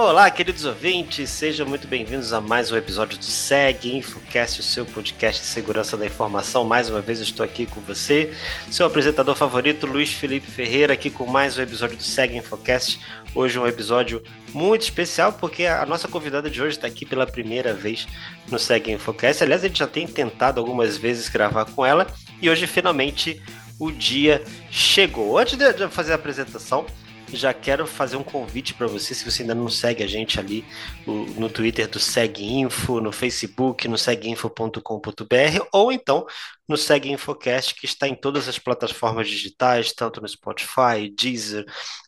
Olá, queridos ouvintes, sejam muito bem-vindos a mais um episódio do SEG InfoCast, o seu podcast de segurança da informação. Mais uma vez eu estou aqui com você, seu apresentador favorito, Luiz Felipe Ferreira, aqui com mais um episódio do SEG InfoCast. Hoje um episódio muito especial, porque a nossa convidada de hoje está aqui pela primeira vez no SEG InfoCast. Aliás, a gente já tem tentado algumas vezes gravar com ela e hoje finalmente o dia chegou. Antes de fazer a apresentação, já quero fazer um convite para você, se você ainda não segue a gente ali no Twitter do SegInfo, no Facebook, no seguinfo.com.br, ou então no SegInfocast, que está em todas as plataformas digitais, tanto no Spotify, Deezer,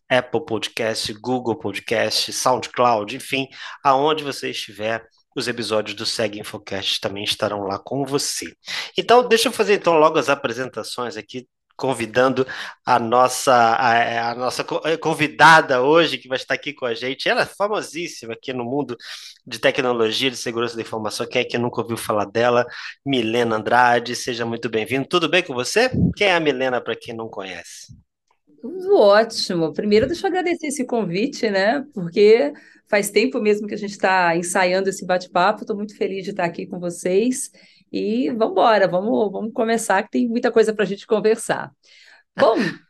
Apple Podcast, Google Podcast, SoundCloud, enfim, aonde você estiver, os episódios do Segue Infocast também estarão lá com você. Então, deixa eu fazer então logo as apresentações aqui convidando a nossa, a, a, nossa eh, convidada hoje, que vai estar aqui com a gente. Ela é famosíssima aqui no mundo de tecnologia, de segurança da informação. Quem é que nunca ouviu falar dela? Milena Andrade, seja muito bem-vindo. Tudo bem com você? Quem é a Milena, para quem não conhece? Tudo ótimo. Primeiro, deixa eu agradecer esse convite, né? Porque faz tempo mesmo que a gente está ensaiando esse bate-papo. Estou muito feliz de estar aqui com vocês. E vamos embora, vamos, vamos começar, que tem muita coisa para a gente conversar. Bom,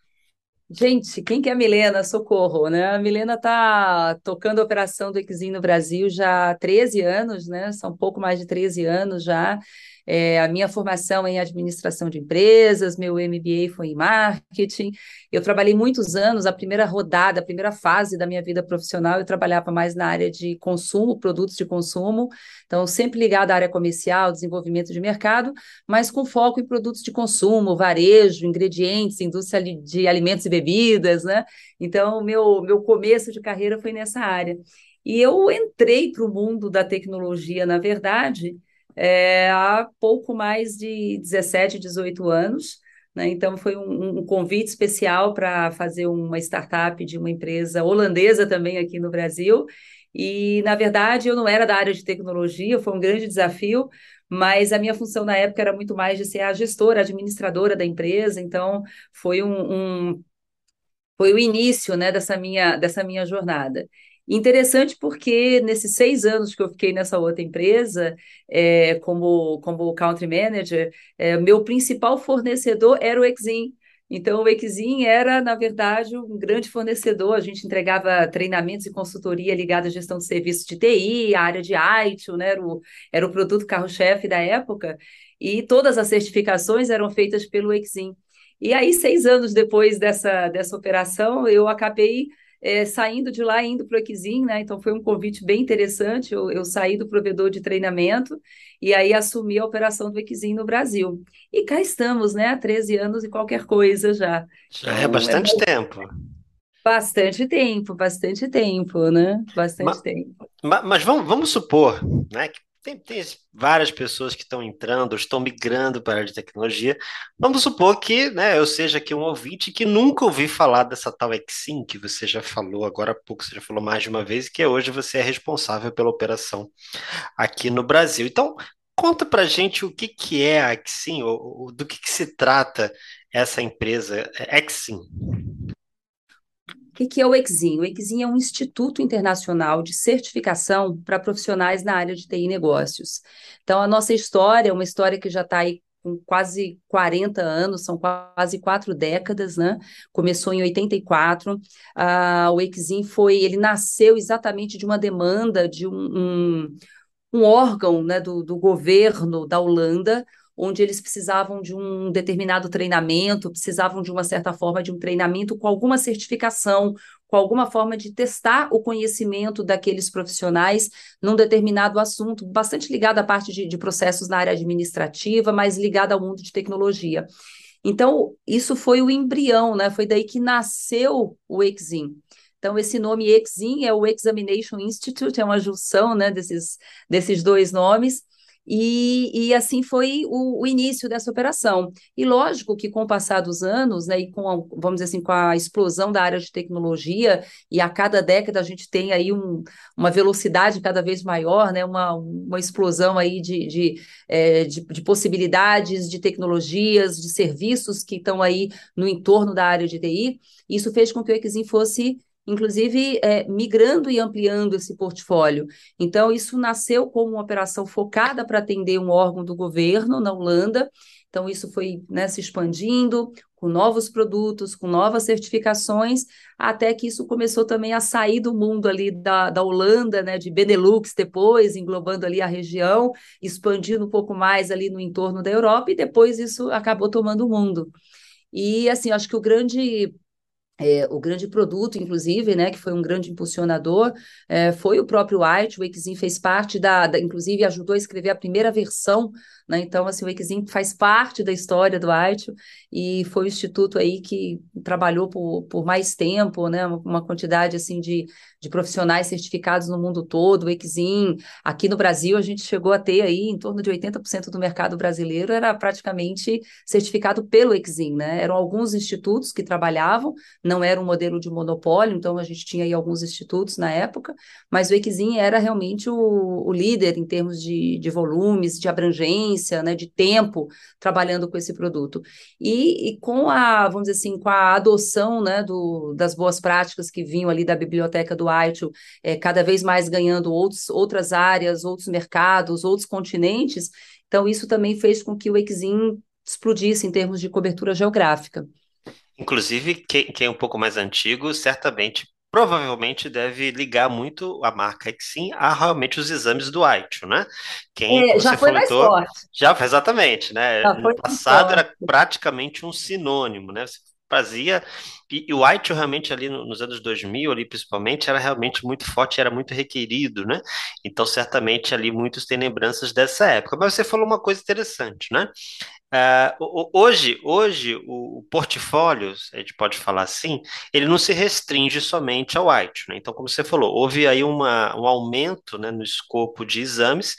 gente, quem que é a Milena? Socorro, né? A Milena está tocando a operação do Exim no Brasil já há 13 anos, né? São um pouco mais de 13 anos já. É, a minha formação é em administração de empresas, meu MBA foi em marketing. Eu trabalhei muitos anos, a primeira rodada, a primeira fase da minha vida profissional, eu trabalhava mais na área de consumo, produtos de consumo. Então, sempre ligado à área comercial, desenvolvimento de mercado, mas com foco em produtos de consumo, varejo, ingredientes, indústria de alimentos e bebidas, né? Então, meu, meu começo de carreira foi nessa área. E eu entrei para o mundo da tecnologia, na verdade, é, há pouco mais de 17, 18 anos. Né? Então, foi um, um convite especial para fazer uma startup de uma empresa holandesa também aqui no Brasil. E, na verdade, eu não era da área de tecnologia, foi um grande desafio, mas a minha função na época era muito mais de ser a gestora, a administradora da empresa, então foi um, um foi o início né, dessa, minha, dessa minha jornada. Interessante porque nesses seis anos que eu fiquei nessa outra empresa, é, como, como country manager, é, meu principal fornecedor era o Exim. Então, o Exim era, na verdade, um grande fornecedor. A gente entregava treinamentos e consultoria ligada à gestão de serviços de TI, a área de ITIL, né? era, o, era o produto carro-chefe da época, e todas as certificações eram feitas pelo Exim. E aí, seis anos depois dessa, dessa operação, eu acabei é, saindo de lá e indo para o Equizim, né? Então foi um convite bem interessante. Eu, eu, saí do provedor de treinamento e aí assumi a operação do Equizim no Brasil. E cá estamos, né? Há 13 anos e qualquer coisa já. Já é então, é bastante é... tempo. Bastante tempo, bastante tempo, né? Bastante mas, tempo. Mas, mas vamos, vamos supor, né, que tem, tem várias pessoas que estão entrando, estão migrando para a área de tecnologia. Vamos supor que né, eu seja aqui um ouvinte que nunca ouvi falar dessa tal Exim, que você já falou agora há pouco, você já falou mais de uma vez, que hoje você é responsável pela operação aqui no Brasil. Então, conta para gente o que, que é a Exim, ou, ou do que, que se trata essa empresa Exim. O que é o EXIM? O EXIM é um instituto internacional de certificação para profissionais na área de TI e negócios. Então, a nossa história é uma história que já está aí com quase 40 anos, são quase quatro décadas, né? Começou em 84. Uh, o EXIM foi, ele nasceu exatamente de uma demanda de um, um, um órgão né, do, do governo da Holanda, onde eles precisavam de um determinado treinamento, precisavam de uma certa forma de um treinamento com alguma certificação, com alguma forma de testar o conhecimento daqueles profissionais num determinado assunto, bastante ligado à parte de, de processos na área administrativa, mas ligado ao mundo de tecnologia. Então, isso foi o embrião, né? Foi daí que nasceu o Exim. Então, esse nome Exim é o Examination Institute, é uma junção né, desses, desses dois nomes, e, e assim foi o, o, início dessa operação. E lógico que com o passar dos anos, né, e com a, vamos dizer assim, com a explosão da área de tecnologia, e a cada década a gente tem aí um, uma velocidade cada vez maior, né, uma, uma explosão aí de, de, é, de, de possibilidades, de tecnologias, de serviços que estão aí no entorno da área de TI, isso fez com que o Equizim fosse inclusive é, migrando e ampliando esse portfólio. Então, isso nasceu como uma operação focada para atender um órgão do governo na Holanda. Então, isso foi né, se expandindo com novos produtos, com novas certificações, até que isso começou também a sair do mundo ali da, da Holanda, né, de Benelux depois, englobando ali a região, expandindo um pouco mais ali no entorno da Europa, e depois isso acabou tomando o mundo. E, assim, acho que o grande é, o grande produto, inclusive, né, que foi um grande impulsionador, é, foi o próprio White. O Wixin fez parte da, da, inclusive ajudou a escrever a primeira versão né? Então, assim, o Equizim faz parte da história do AITIO e foi o instituto aí que trabalhou por, por mais tempo, né? Uma quantidade, assim, de, de profissionais certificados no mundo todo. O Equizim, aqui no Brasil, a gente chegou a ter aí em torno de 80% do mercado brasileiro era praticamente certificado pelo Equizim, né? Eram alguns institutos que trabalhavam, não era um modelo de monopólio, então a gente tinha aí alguns institutos na época, mas o Equizim era realmente o, o líder em termos de, de volumes, de abrangência, né, de tempo trabalhando com esse produto. E, e, com a, vamos dizer assim, com a adoção né, do, das boas práticas que vinham ali da biblioteca do ITIL, é, cada vez mais ganhando outros, outras áreas, outros mercados, outros continentes, então isso também fez com que o Exim explodisse em termos de cobertura geográfica. Inclusive, quem é um pouco mais antigo, certamente provavelmente deve ligar muito a marca Exim a realmente os exames do AITIO, né? Quem, é, já foi mais forte. Já, exatamente, né? Já no passado era praticamente um sinônimo, né? Você fazia, e, e o AITIO realmente ali nos anos 2000, ali principalmente, era realmente muito forte, era muito requerido, né? Então, certamente ali muitos têm lembranças dessa época. Mas você falou uma coisa interessante, né? Uh, hoje, hoje o, portfólio, a gente pode falar assim, ele não se restringe somente ao white, né? Então, como você falou, houve aí uma, um aumento né, no escopo de exames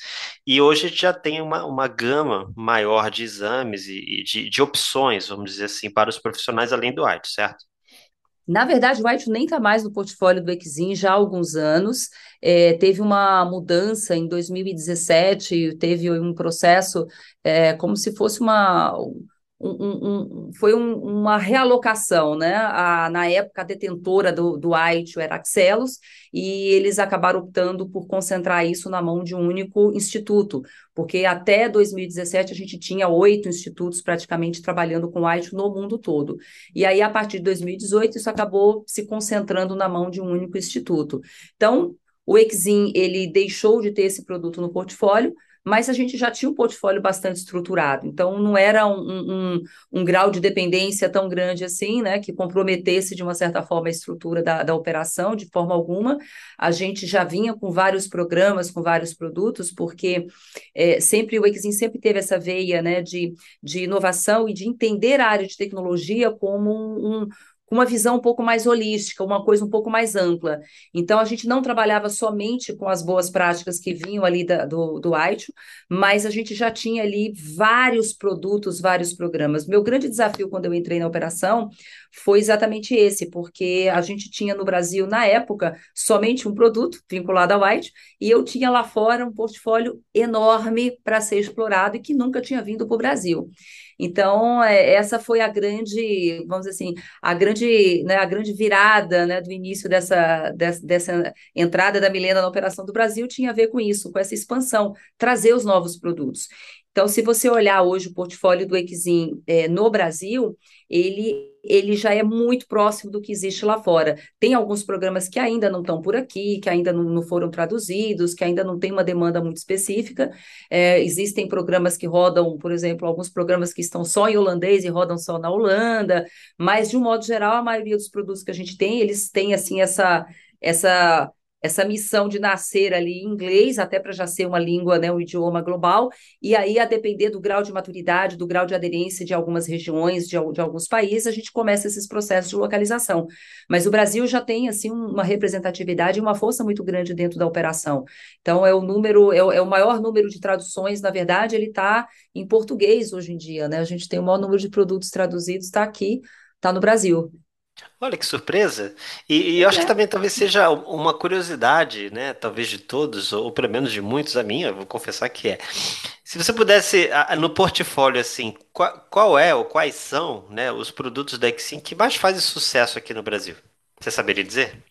e hoje a gente já tem uma, uma gama maior de exames e, e de, de opções, vamos dizer assim, para os profissionais além do white, certo? Na verdade, o White nem está mais no portfólio do Exim já há alguns anos. É, teve uma mudança em 2017, teve um processo é, como se fosse uma, um, um, foi um, uma realocação, né? A, na época, a detentora do, do AITIO era Axelos, e eles acabaram optando por concentrar isso na mão de um único instituto, porque até 2017 a gente tinha oito institutos praticamente trabalhando com AITIO no mundo todo. E aí, a partir de 2018, isso acabou se concentrando na mão de um único instituto. Então, o Exim, ele deixou de ter esse produto no portfólio, mas a gente já tinha um portfólio bastante estruturado, então não era um, um, um, grau de dependência tão grande assim, né, que comprometesse de uma certa forma a estrutura da, da operação, de forma alguma. A gente já vinha com vários programas, com vários produtos, porque é, sempre o Exim sempre teve essa veia né, de, de inovação e de entender a área de tecnologia como um, um com uma visão um pouco mais holística, uma coisa um pouco mais ampla. Então, a gente não trabalhava somente com as boas práticas que vinham ali da, do, do ITU, mas a gente já tinha ali vários produtos, vários programas. Meu grande desafio quando eu entrei na operação foi exatamente esse, porque a gente tinha no Brasil, na época, somente um produto vinculado ao ITU, e eu tinha lá fora um portfólio enorme para ser explorado e que nunca tinha vindo para o Brasil. Então, é, essa foi a grande, vamos dizer assim, a grande, né, a grande virada né, do início dessa, dessa, dessa entrada da Milena na operação do Brasil tinha a ver com isso, com essa expansão, trazer os novos produtos. Então, se você olhar hoje o portfólio do Exim é, no Brasil, ele, ele já é muito próximo do que existe lá fora. Tem alguns programas que ainda não estão por aqui, que ainda não, não, foram traduzidos, que ainda não tem uma demanda muito específica. É, existem programas que rodam, por exemplo, alguns programas que estão só em holandês e rodam só na Holanda, mas, de um modo geral, a maioria dos produtos que a gente tem, eles têm, assim, essa essa essa missão de nascer ali em inglês, até para já ser uma língua, né, um idioma global, e aí, a depender do grau de maturidade, do grau de aderência de algumas regiões, de, de alguns países, a gente começa esses processos de localização. Mas o Brasil já tem, assim, uma representatividade e uma força muito grande dentro da operação. Então, é o número, é o, é o maior número de traduções, na verdade, ele está em português hoje em dia, né? A gente tem o maior número de produtos traduzidos, está aqui, está no Brasil. Olha que surpresa! E, e eu acho que é. também talvez seja uma curiosidade, né? Talvez de todos, ou pelo menos de muitos, a minha, vou confessar que é. Se você pudesse, no portfólio, assim, qual, qual é ou quais são né, os produtos da Exim que mais fazem sucesso aqui no Brasil? Você saberia dizer?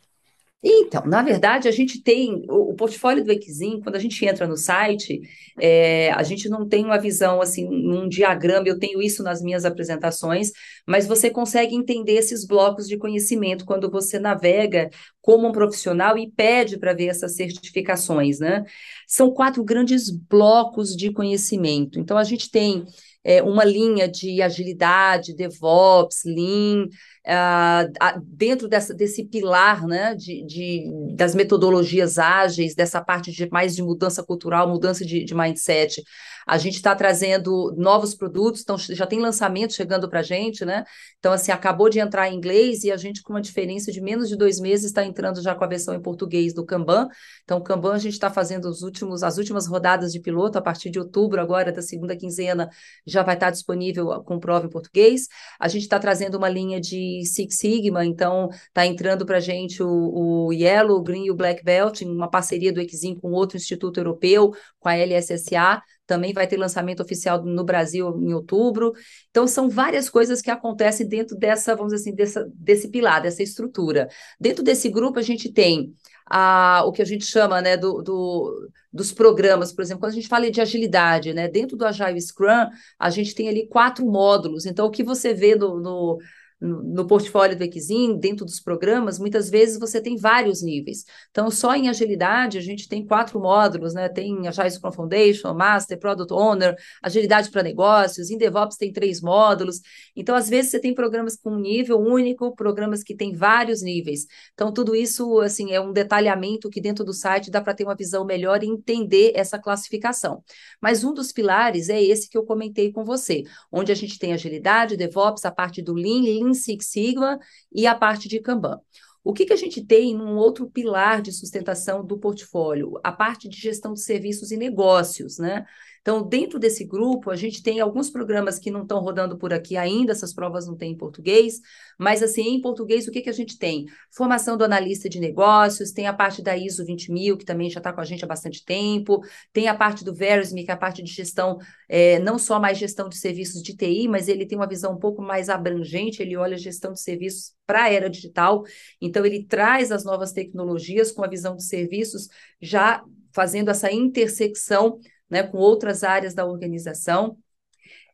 Então, na verdade, a gente tem o, o portfólio do Exim, quando a gente entra no site, é, a gente não tem uma visão assim, num diagrama, eu tenho isso nas minhas apresentações, mas você consegue entender esses blocos de conhecimento quando você navega como um profissional e pede para ver essas certificações, né? São quatro grandes blocos de conhecimento. Então, a gente tem é, uma linha de agilidade, DevOps, Lean, uh, dentro dessa, desse pilar né, de, de, das metodologias ágeis, dessa parte de mais de mudança cultural, mudança de, de mindset. A gente está trazendo novos produtos, então já tem lançamento chegando para a gente, né? Então, assim, acabou de entrar em inglês e a gente, com uma diferença de menos de dois meses, está entrando já com a versão em português do Kanban. Então, o Kanban a gente está fazendo os últimos, as últimas rodadas de piloto, a partir de outubro, agora, da segunda quinzena, já vai estar disponível com prova em português. A gente está trazendo uma linha de Six Sigma, então está entrando para a gente o, o Yellow, o Green e o Black Belt, em uma parceria do Exim com outro instituto europeu, com a LSSA, também vai ter lançamento oficial no Brasil em outubro. Então, são várias coisas que acontecem dentro dessa, vamos dizer assim, dessa, desse pilar, dessa estrutura. Dentro desse grupo, a gente tem a, o que a gente chama né, do, do, dos programas, por exemplo, quando a gente fala de agilidade, né, dentro do Agile Scrum, a gente tem ali quatro módulos. Então, o que você vê no, no no portfólio do Equizin, dentro dos programas, muitas vezes você tem vários níveis. Então, só em agilidade, a gente tem quatro módulos, né? Tem Agile Scrum Foundation, Master, Product Owner, agilidade para negócios, em DevOps tem três módulos. Então, às vezes, você tem programas com um nível único, programas que têm vários níveis. Então, tudo isso, assim, é um detalhamento que dentro do site dá para ter uma visão melhor e entender essa classificação. Mas um dos pilares é esse que eu comentei com você, onde a gente tem agilidade, DevOps, a parte do Lean, Lean Lean Six Sigma e a parte de Kanban. O que, que a gente tem num outro pilar de sustentação do portfólio? A parte de gestão de serviços e negócios, né? Então, dentro desse grupo, a gente tem alguns programas que não estão rodando por aqui ainda, essas provas não têm em português, mas assim, em português, o que, que a gente tem? Formação do analista de negócios, tem a parte da ISO 20000, que também já está com a gente há bastante tempo, tem a parte do Verisme, que é a parte de gestão, é, não só mais gestão de serviços de TI, mas ele tem uma visão um pouco mais abrangente, ele olha a gestão de serviços para a era digital, então ele traz as novas tecnologias com a visão de serviços já fazendo essa intersecção né, com outras áreas da organização.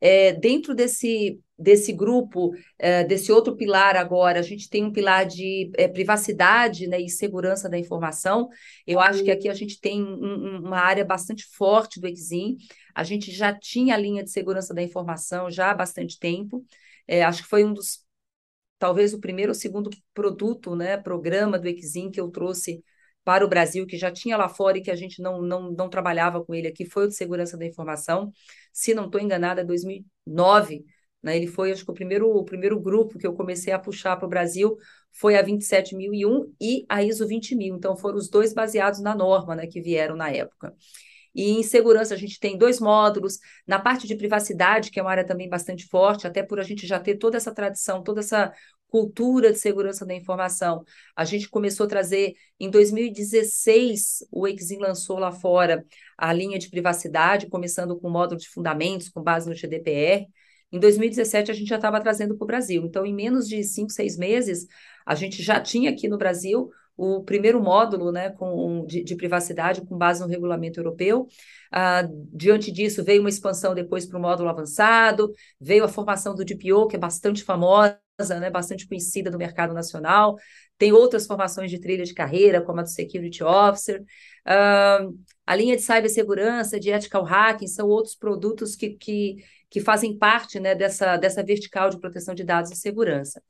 É, dentro desse, desse grupo, é, desse outro pilar agora, a gente tem um pilar de é, privacidade né, e segurança da informação. Eu acho que aqui a gente tem um, uma área bastante forte do Exim. A gente já tinha a linha de segurança da informação já há bastante tempo. É, acho que foi um dos, talvez o primeiro ou segundo produto, né, programa do Exim que eu trouxe para o Brasil, que já tinha lá fora e que a gente não, não, não trabalhava com ele aqui, foi o de segurança da informação. Se não estou enganada, é 2009. Né? Ele foi, acho que, o primeiro, o primeiro grupo que eu comecei a puxar para o Brasil foi a 27001 e a ISO 20000. Então, foram os dois baseados na norma né, que vieram na época. E em segurança a gente tem dois módulos. Na parte de privacidade, que é uma área também bastante forte, até por a gente já ter toda essa tradição, toda essa cultura de segurança da informação. A gente começou a trazer, em 2016, o Exim lançou lá fora a linha de privacidade, começando com o módulo de fundamentos, com base no GDPR. Em 2017, a gente já estava trazendo para o Brasil. Então, em menos de cinco, seis meses, a gente já tinha aqui no Brasil o primeiro módulo né, com, de, de privacidade com base no regulamento europeu. Ah, diante disso, veio uma expansão depois para o módulo avançado, veio a formação do DPO, que é bastante famosa, né, bastante conhecida no mercado nacional. Tem outras formações de trilha de carreira, como a do Security Officer. Uh, a linha de cibersegurança, de ethical hacking, são outros produtos que, que, que fazem parte né, dessa, dessa vertical de proteção de dados e segurança.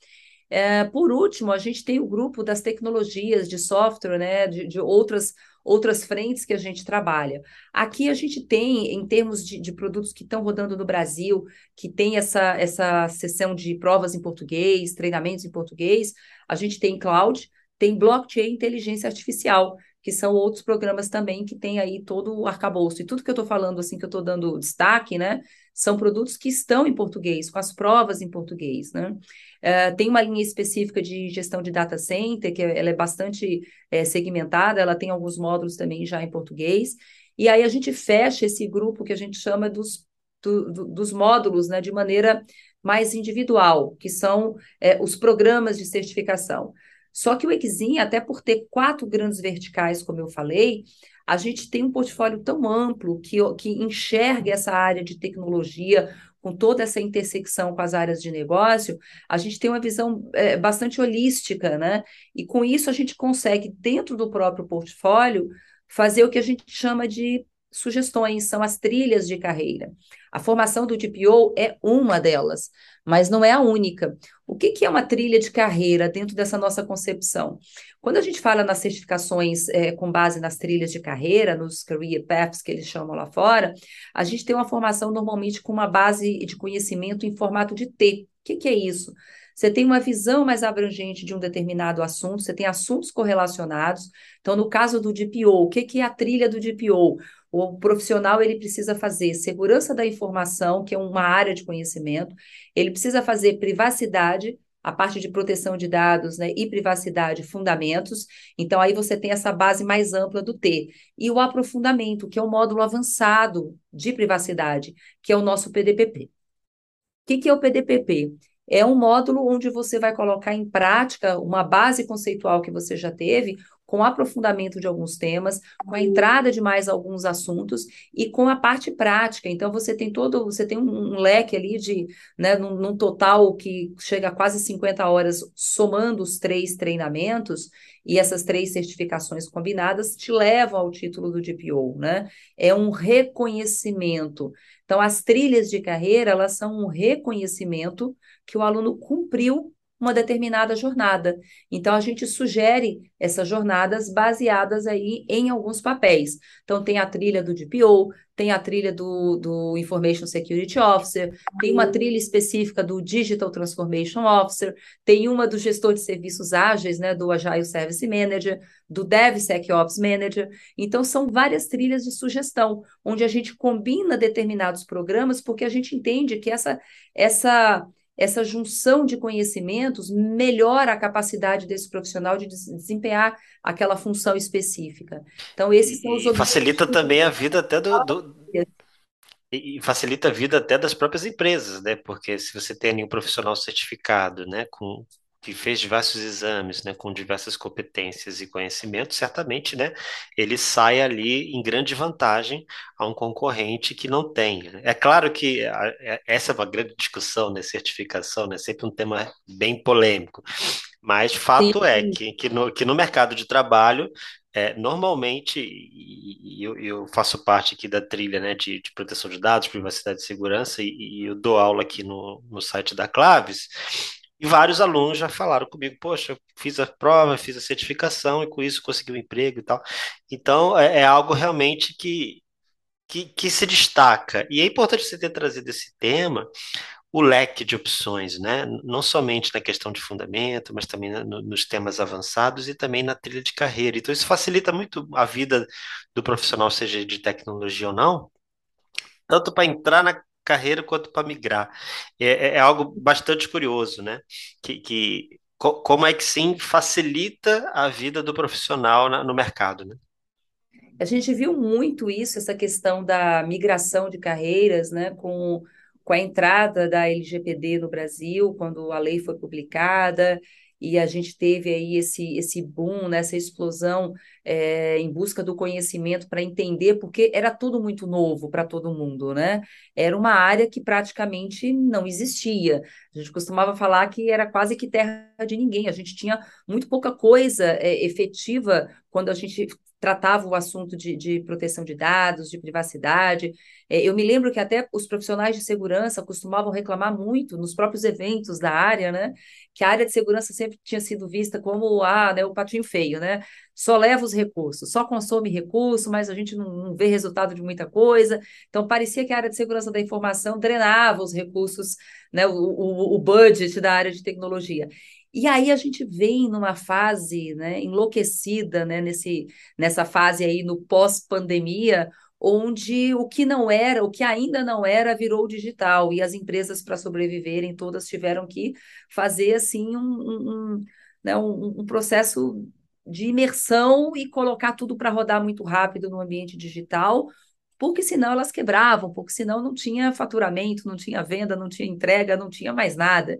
É, por último, a gente tem o grupo das tecnologias de software, né, de, de outras outras frentes que a gente trabalha. Aqui a gente tem, em termos de, de produtos que estão rodando no Brasil, que tem essa, essa sessão de provas em português, treinamentos em português, a gente tem cloud, tem blockchain e inteligência artificial, que são outros programas também que tem aí todo o arcabouço. E tudo que eu estou falando, assim, que eu estou dando destaque, né, são produtos que estão em português, com as provas em português, né. Uh, tem uma linha específica de gestão de data center, que ela é bastante é, segmentada, ela tem alguns módulos também já em português, e aí a gente fecha esse grupo que a gente chama dos, do, do, dos módulos, né, de maneira mais individual, que são é, os programas de certificação. Só que o Exim, até por ter quatro grandes verticais, como eu falei, a gente tem um portfólio tão amplo que, que enxerga essa área de tecnologia com toda essa intersecção com as áreas de negócio, a gente tem uma visão é, bastante holística, né? E com isso a gente consegue, dentro do próprio portfólio, fazer o que a gente chama de sugestões, são as trilhas de carreira. A formação do DPO é uma delas, mas não é a única. O que, que é uma trilha de carreira dentro dessa nossa concepção? Quando a gente fala nas certificações é, com base nas trilhas de carreira, nos career paths que eles chamam lá fora, a gente tem uma formação normalmente com uma base de conhecimento em formato de T. O que, que é isso? Você tem uma visão mais abrangente de um determinado assunto, você tem assuntos correlacionados. Então, no caso do DPO, o que, é a trilha do DPO? O profissional ele precisa fazer segurança da informação, que é uma área de conhecimento, ele precisa fazer privacidade, a parte de proteção de dados né, e privacidade, fundamentos. Então, aí você tem essa base mais ampla do T. E o aprofundamento, que é o módulo avançado de privacidade, que é o nosso PDPP. O que, que é o PDPP? É um módulo onde você vai colocar em prática uma base conceitual que você já teve, com aprofundamento de alguns temas, com a entrada de mais alguns assuntos e com a parte prática. Então, você tem todo, você tem um, um leque ali de, né, num, num, total que chega a quase 50 horas, somando os três treinamentos, e essas três certificações combinadas te levam ao título do DPO, né? É um reconhecimento. Então, as trilhas de carreira, elas são um reconhecimento que o aluno cumpriu uma determinada jornada. Então, a gente sugere essas jornadas baseadas aí em alguns papéis. Então, tem a trilha do DPO, tem a trilha do, do Information Security Officer, tem uma trilha específica do Digital Transformation Officer, tem uma do gestor de serviços ágeis, né, do Agile Service Manager, do DevSecOps Manager. Então, são várias trilhas de sugestão, onde a gente combina determinados programas, porque a gente entende que essa, essa essa junção de conhecimentos melhora a capacidade desse profissional de desempenhar aquela função específica. Então, esses são os e Facilita também a vida até do, do... E facilita a vida até das próprias empresas, né? Porque se você tem um profissional certificado, né, com que fez diversos exames, né, com diversas competências e conhecimentos, certamente, né, ele sai ali em grande vantagem a um concorrente que não tem. É claro que a, é, essa é uma grande discussão, né, certificação, né, sempre um tema bem polêmico, mas fato é Sim. é que, que, no, que no mercado de trabalho é, normalmente, e, e eu, eu, faço parte aqui da trilha né, de, de, proteção de dados, privacidade e segurança, e, e, eu dou aula aqui no, no site da Claves, e vários alunos já falaram comigo, poxa, fiz a prova, fiz a certificação e com isso consegui um emprego e tal. Então, é, é algo realmente que, que, que, se destaca. E é importante você ter trazido esse tema, o leque de opções, né? Não somente na questão de fundamento, mas também no, nos temas avançados e também na trilha de carreira. Então, isso facilita muito a vida do profissional, seja de tecnologia ou não, tanto para entrar na carreira quanto para migrar. É, é, é, algo bastante curioso, né? Que, que co como é que sim facilita a vida do profissional na, no mercado, né? A gente viu muito isso, essa questão da migração de carreiras, né? Com com a entrada da LGPD no Brasil, quando a lei foi publicada, e a gente teve aí esse, esse boom, né, essa explosão é, em busca do conhecimento para entender, porque era tudo muito novo para todo mundo, né? Era uma área que praticamente não existia. A gente costumava falar que era quase que terra de ninguém, a gente tinha muito pouca coisa é, efetiva quando a gente tratava o assunto de, de proteção de dados, de privacidade. É, eu me lembro que até os profissionais de segurança costumavam reclamar muito nos próprios eventos da área, né? Que a área de segurança sempre tinha sido vista como ah, né, o patinho feio, né? Só leva os recursos, só consome recurso, mas a gente não, não vê resultado de muita coisa. Então, parecia que a área de segurança da informação drenava os recursos, né, o, o, o budget da área de tecnologia. E aí a gente vem numa fase né, enlouquecida, né, nesse, nessa fase aí no pós-pandemia, onde o que não era, o que ainda não era, virou digital, e as empresas, para sobreviverem, todas tiveram que fazer assim um, um, um, né, um, um processo de imersão e colocar tudo para rodar muito rápido no ambiente digital, porque senão elas quebravam, porque senão não tinha faturamento, não tinha venda, não tinha entrega, não tinha mais nada.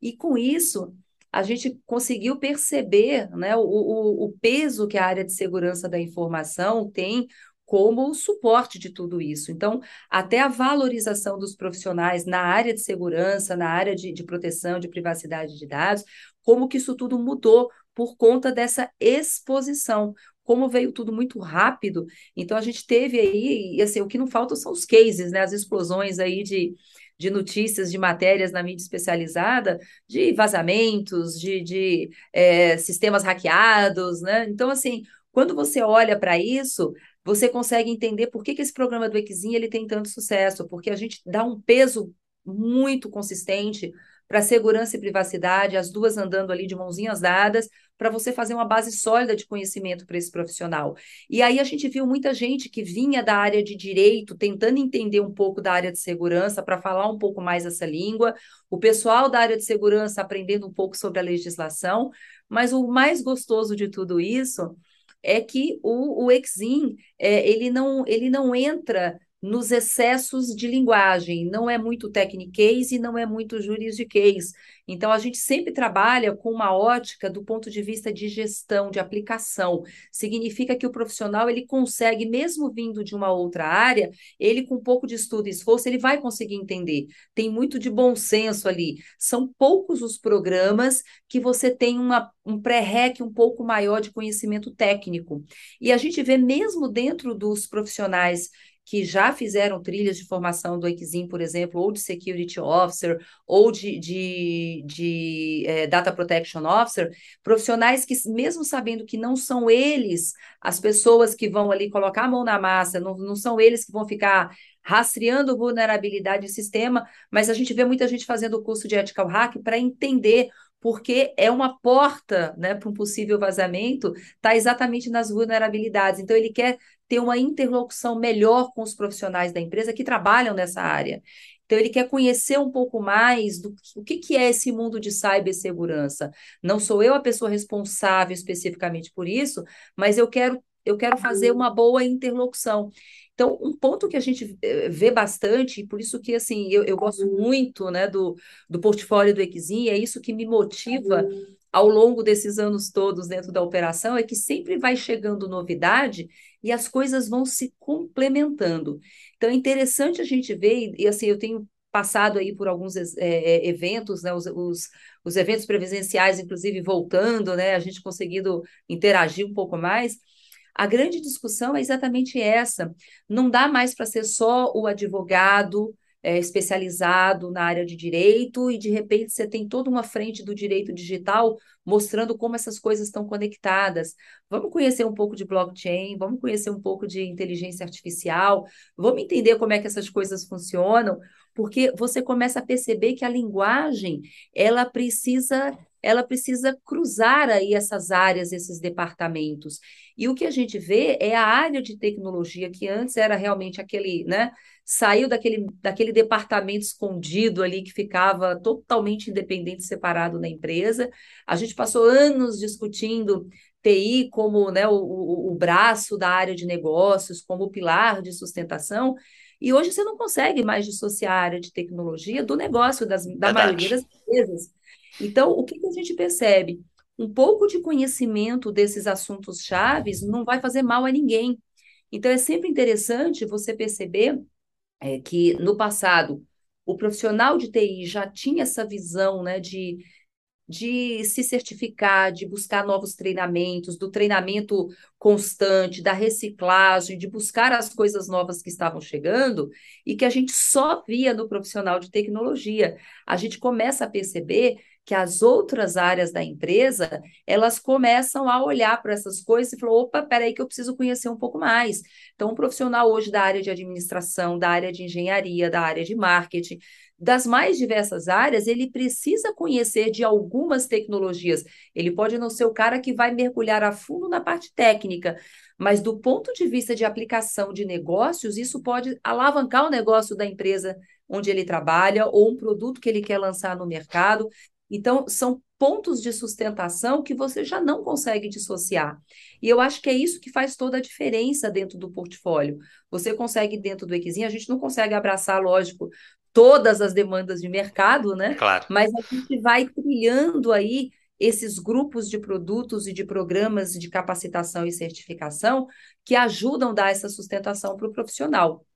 E com isso, a gente conseguiu perceber né, o, o, o peso que a área de segurança da informação tem como suporte de tudo isso. Então, até a valorização dos profissionais na área de segurança, na área de, de proteção, de privacidade de dados, como que isso tudo mudou por conta dessa exposição como veio tudo muito rápido, então a gente teve aí, e assim, o que não falta são os cases, né? As explosões aí de, de notícias, de matérias na mídia especializada, de vazamentos, de, de é, sistemas hackeados, né? Então, assim, quando você olha para isso, você consegue entender por que, que esse programa do Exim ele tem tanto sucesso, porque a gente dá um peso muito consistente para segurança e privacidade, as duas andando ali de mãozinhas dadas, para você fazer uma base sólida de conhecimento para esse profissional. E aí a gente viu muita gente que vinha da área de direito, tentando entender um pouco da área de segurança, para falar um pouco mais essa língua, o pessoal da área de segurança aprendendo um pouco sobre a legislação, mas o mais gostoso de tudo isso é que o, o Exim, é, ele, não, ele não entra nos excessos de linguagem, não é muito techniquez e não é muito juridiquez. Então, a gente sempre trabalha com uma ótica do ponto de vista de gestão, de aplicação. Significa que o profissional, ele consegue, mesmo vindo de uma outra área, ele com um pouco de estudo e esforço, ele vai conseguir entender. Tem muito de bom senso ali. São poucos os programas que você tem uma, um pré-rec um pouco maior de conhecimento técnico. E a gente vê mesmo dentro dos profissionais que já fizeram trilhas de formação do Exim, por exemplo, ou de Security Officer, ou de, de, de é, Data Protection Officer, profissionais que, mesmo sabendo que não são eles as pessoas que vão ali colocar a mão na massa, não, não são eles que vão ficar rastreando vulnerabilidade em sistema, mas a gente vê muita gente fazendo o curso de Ethical Hack para entender porque é uma porta né, para um possível vazamento, está exatamente nas vulnerabilidades. Então, ele quer ter uma interlocução melhor com os profissionais da empresa que trabalham nessa área. Então, ele quer conhecer um pouco mais do o que, que é esse mundo de cibersegurança. Não sou eu a pessoa responsável especificamente por isso, mas eu quero, eu quero fazer uma boa interlocução. Então, um ponto que a gente eh, vê bastante, e por isso que assim, eu, eu gosto muito né, do, do portfólio do Exim, é isso que me motiva ao longo desses anos todos dentro da operação, é que sempre vai chegando novidade e as coisas vão se complementando. Então, é interessante a gente ver, e assim, eu tenho passado aí por alguns é, eventos, né, os, os, os eventos presenciais, inclusive, voltando, né, a gente conseguindo interagir um pouco mais, a grande discussão é exatamente essa. Não dá mais para ser só o advogado é, especializado na área de direito e de repente você tem toda uma frente do direito digital mostrando como essas coisas estão conectadas. Vamos conhecer um pouco de blockchain, vamos conhecer um pouco de inteligência artificial, vamos entender como é que essas coisas funcionam, porque você começa a perceber que a linguagem ela precisa ela precisa cruzar aí essas áreas, esses departamentos. E o que a gente vê é a área de tecnologia, que antes era realmente aquele, né? Saiu daquele, daquele departamento escondido ali que ficava totalmente independente, separado na empresa. A gente passou anos discutindo TI como né, o, o, o braço da área de negócios, como o pilar de sustentação. E hoje você não consegue mais dissociar a área de tecnologia do negócio das, da Verdade. maioria das empresas. Então, o que, que a gente percebe? Um pouco de conhecimento desses assuntos chaves não vai fazer mal a ninguém. Então, é sempre interessante você perceber é, que no passado o profissional de TI já tinha essa visão né, de de se certificar, de buscar novos treinamentos, do treinamento constante, da reciclagem, de buscar as coisas novas que estavam chegando e que a gente só via no profissional de tecnologia. A gente começa a perceber que as outras áreas da empresa, elas começam a olhar para essas coisas e falar, opa, peraí que eu preciso conhecer um pouco mais. Então, um profissional hoje da área de administração, da área de engenharia, da área de marketing, das mais diversas áreas, ele precisa conhecer de algumas tecnologias. Ele pode não ser o cara que vai mergulhar a fundo na parte técnica, mas do ponto de vista de aplicação de negócios, isso pode alavancar o negócio da empresa onde ele trabalha ou um produto que ele quer lançar no mercado. Então, são pontos de sustentação que você já não consegue dissociar. E eu acho que é isso que faz toda a diferença dentro do portfólio. Você consegue, dentro do Equizinho, a gente não consegue abraçar, lógico, todas as demandas de mercado, né? Claro. Mas a gente vai trilhando aí esses grupos de produtos e de programas de capacitação e certificação que ajudam a dar essa sustentação para o profissional.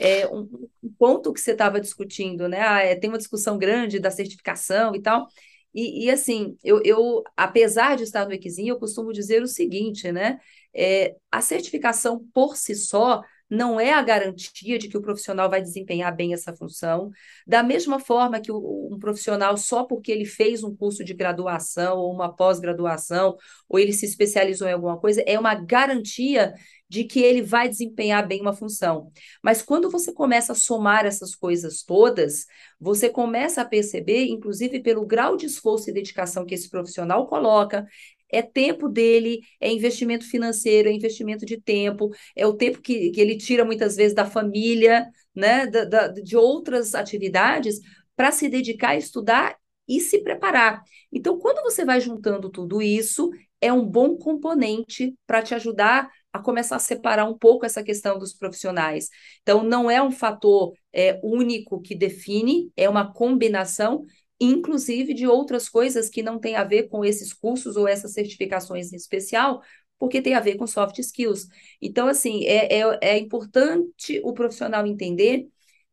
É, um, um, ponto que você estava discutindo, né? Ah, é, tem uma discussão grande da certificação e tal. E, e assim, eu, eu, apesar de estar no Equizinho, eu costumo dizer o seguinte, né? É, a certificação por si só não é a garantia de que o profissional vai desempenhar bem essa função. Da mesma forma que um profissional, só porque ele fez um curso de graduação ou uma pós-graduação, ou ele se especializou em alguma coisa, é uma garantia de que ele vai desempenhar bem uma função. Mas quando você começa a somar essas coisas todas, você começa a perceber, inclusive pelo grau de esforço e dedicação que esse profissional coloca, é tempo dele, é investimento financeiro, é investimento de tempo, é o tempo que, que ele tira muitas vezes da família, né, da, da, de outras atividades, para se dedicar a estudar e se preparar. Então, quando você vai juntando tudo isso, é um bom componente para te ajudar a começar a separar um pouco essa questão dos profissionais. Então, não é um fator é, único que define, é uma combinação, inclusive de outras coisas que não têm a ver com esses cursos ou essas certificações em especial, porque tem a ver com soft skills. Então, assim, é, é, é importante o profissional entender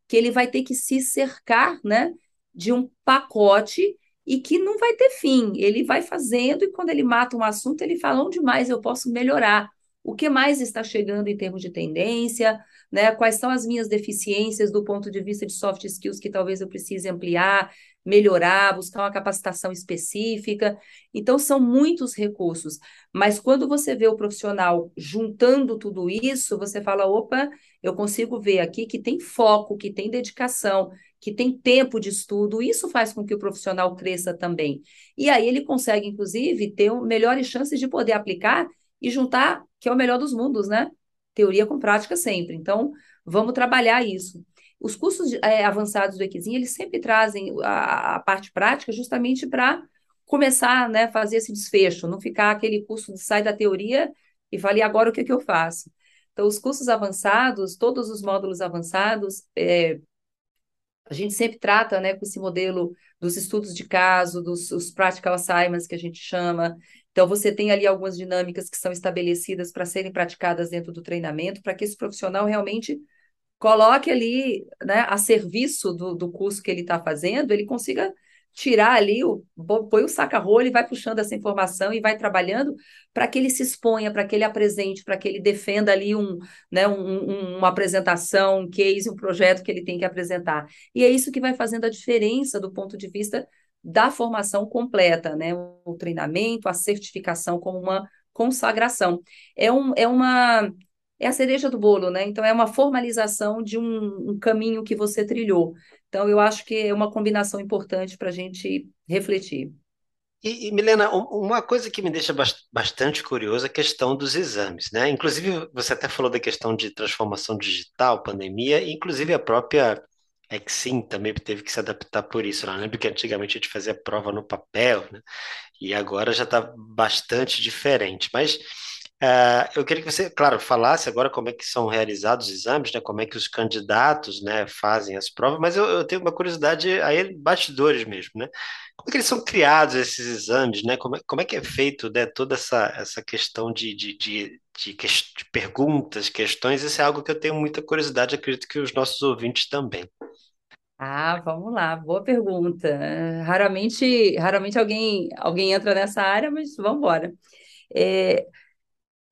que ele vai ter que se cercar né, de um pacote e que não vai ter fim. Ele vai fazendo e quando ele mata um assunto, ele fala onde mais eu posso melhorar o que mais está chegando em termos de tendência, né? Quais são as minhas deficiências do ponto de vista de soft skills que talvez eu precise ampliar, melhorar, buscar uma capacitação específica. Então, são muitos recursos. Mas quando você vê o profissional juntando tudo isso, você fala: opa, eu consigo ver aqui que tem foco, que tem dedicação, que tem tempo de estudo. Isso faz com que o profissional cresça também. E aí ele consegue, inclusive, ter melhores chances de poder aplicar e juntar, que é o melhor dos mundos, né? Teoria com prática sempre. Então, vamos trabalhar isso. Os cursos é, avançados do Equizinho, eles sempre trazem a, a parte prática justamente para começar, né, fazer esse desfecho, não ficar aquele curso de sai da teoria e fale agora o que, que eu faço. Então, os cursos avançados, todos os módulos avançados, é, a gente sempre trata, né, com esse modelo dos estudos de caso, dos os practical assignments que a gente chama. Então, você tem ali algumas dinâmicas que são estabelecidas para serem praticadas dentro do treinamento, para que esse profissional realmente coloque ali, né, a serviço do, do curso que ele está fazendo, ele consiga tirar ali, o, põe o saca-rolho e vai puxando essa informação e vai trabalhando para que ele se exponha, para que ele apresente, para que ele defenda ali um, né, um, uma apresentação, um case, um projeto que ele tem que apresentar. E é isso que vai fazendo a diferença do ponto de vista da formação completa, né? O treinamento, a certificação como uma consagração. É, um, é uma é a cereja do bolo, né? Então é uma formalização de um, um caminho que você trilhou. Então, eu acho que é uma combinação importante para a gente refletir. E, e, Milena, uma coisa que me deixa bastante curiosa é a questão dos exames, né? Inclusive, você até falou da questão de transformação digital, pandemia, inclusive a própria Exim também teve que se adaptar por isso. Né? Lembro que antigamente a gente fazia prova no papel, né? E agora já está bastante diferente. Mas Uh, eu queria que você, claro, falasse agora como é que são realizados os exames, né, como é que os candidatos, né, fazem as provas, mas eu, eu tenho uma curiosidade aí, bastidores mesmo, né? Como é que eles são criados, esses exames, né? Como é, como é que é feito, né, toda essa, essa questão de, de, de, de, de perguntas, questões, isso é algo que eu tenho muita curiosidade, acredito que os nossos ouvintes também. Ah, vamos lá, boa pergunta. Raramente, raramente alguém, alguém entra nessa área, mas vamos embora. É,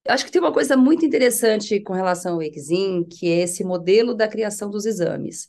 Acho que tem uma coisa muito interessante com relação ao Exim, que é esse modelo da criação dos exames.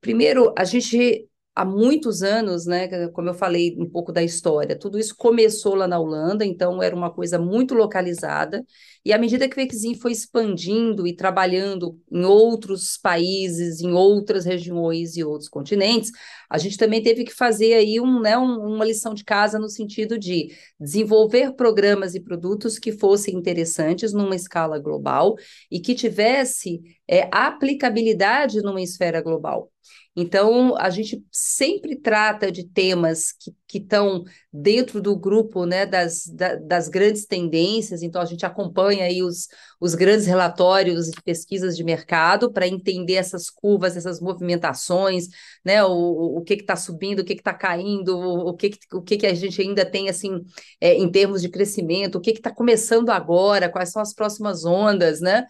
Primeiro, a gente há muitos anos, né, como eu falei um pouco da história, tudo isso começou lá na Holanda, então era uma coisa muito localizada, e à medida que o Exim foi expandindo e trabalhando em outros países, em outras regiões e outros continentes, a gente também teve que fazer aí um, né, um, uma lição de casa no sentido de desenvolver programas e produtos que fossem interessantes numa escala global e que tivesse é, aplicabilidade numa esfera global. Então, a gente sempre trata de temas que estão dentro do grupo né, das, da, das grandes tendências, então a gente acompanha aí os, os grandes relatórios de pesquisas de mercado para entender essas curvas, essas movimentações, né, o, o que está subindo, o que está caindo, o, o, que, o que, que a gente ainda tem assim é, em termos de crescimento, o que está começando agora, quais são as próximas ondas, né?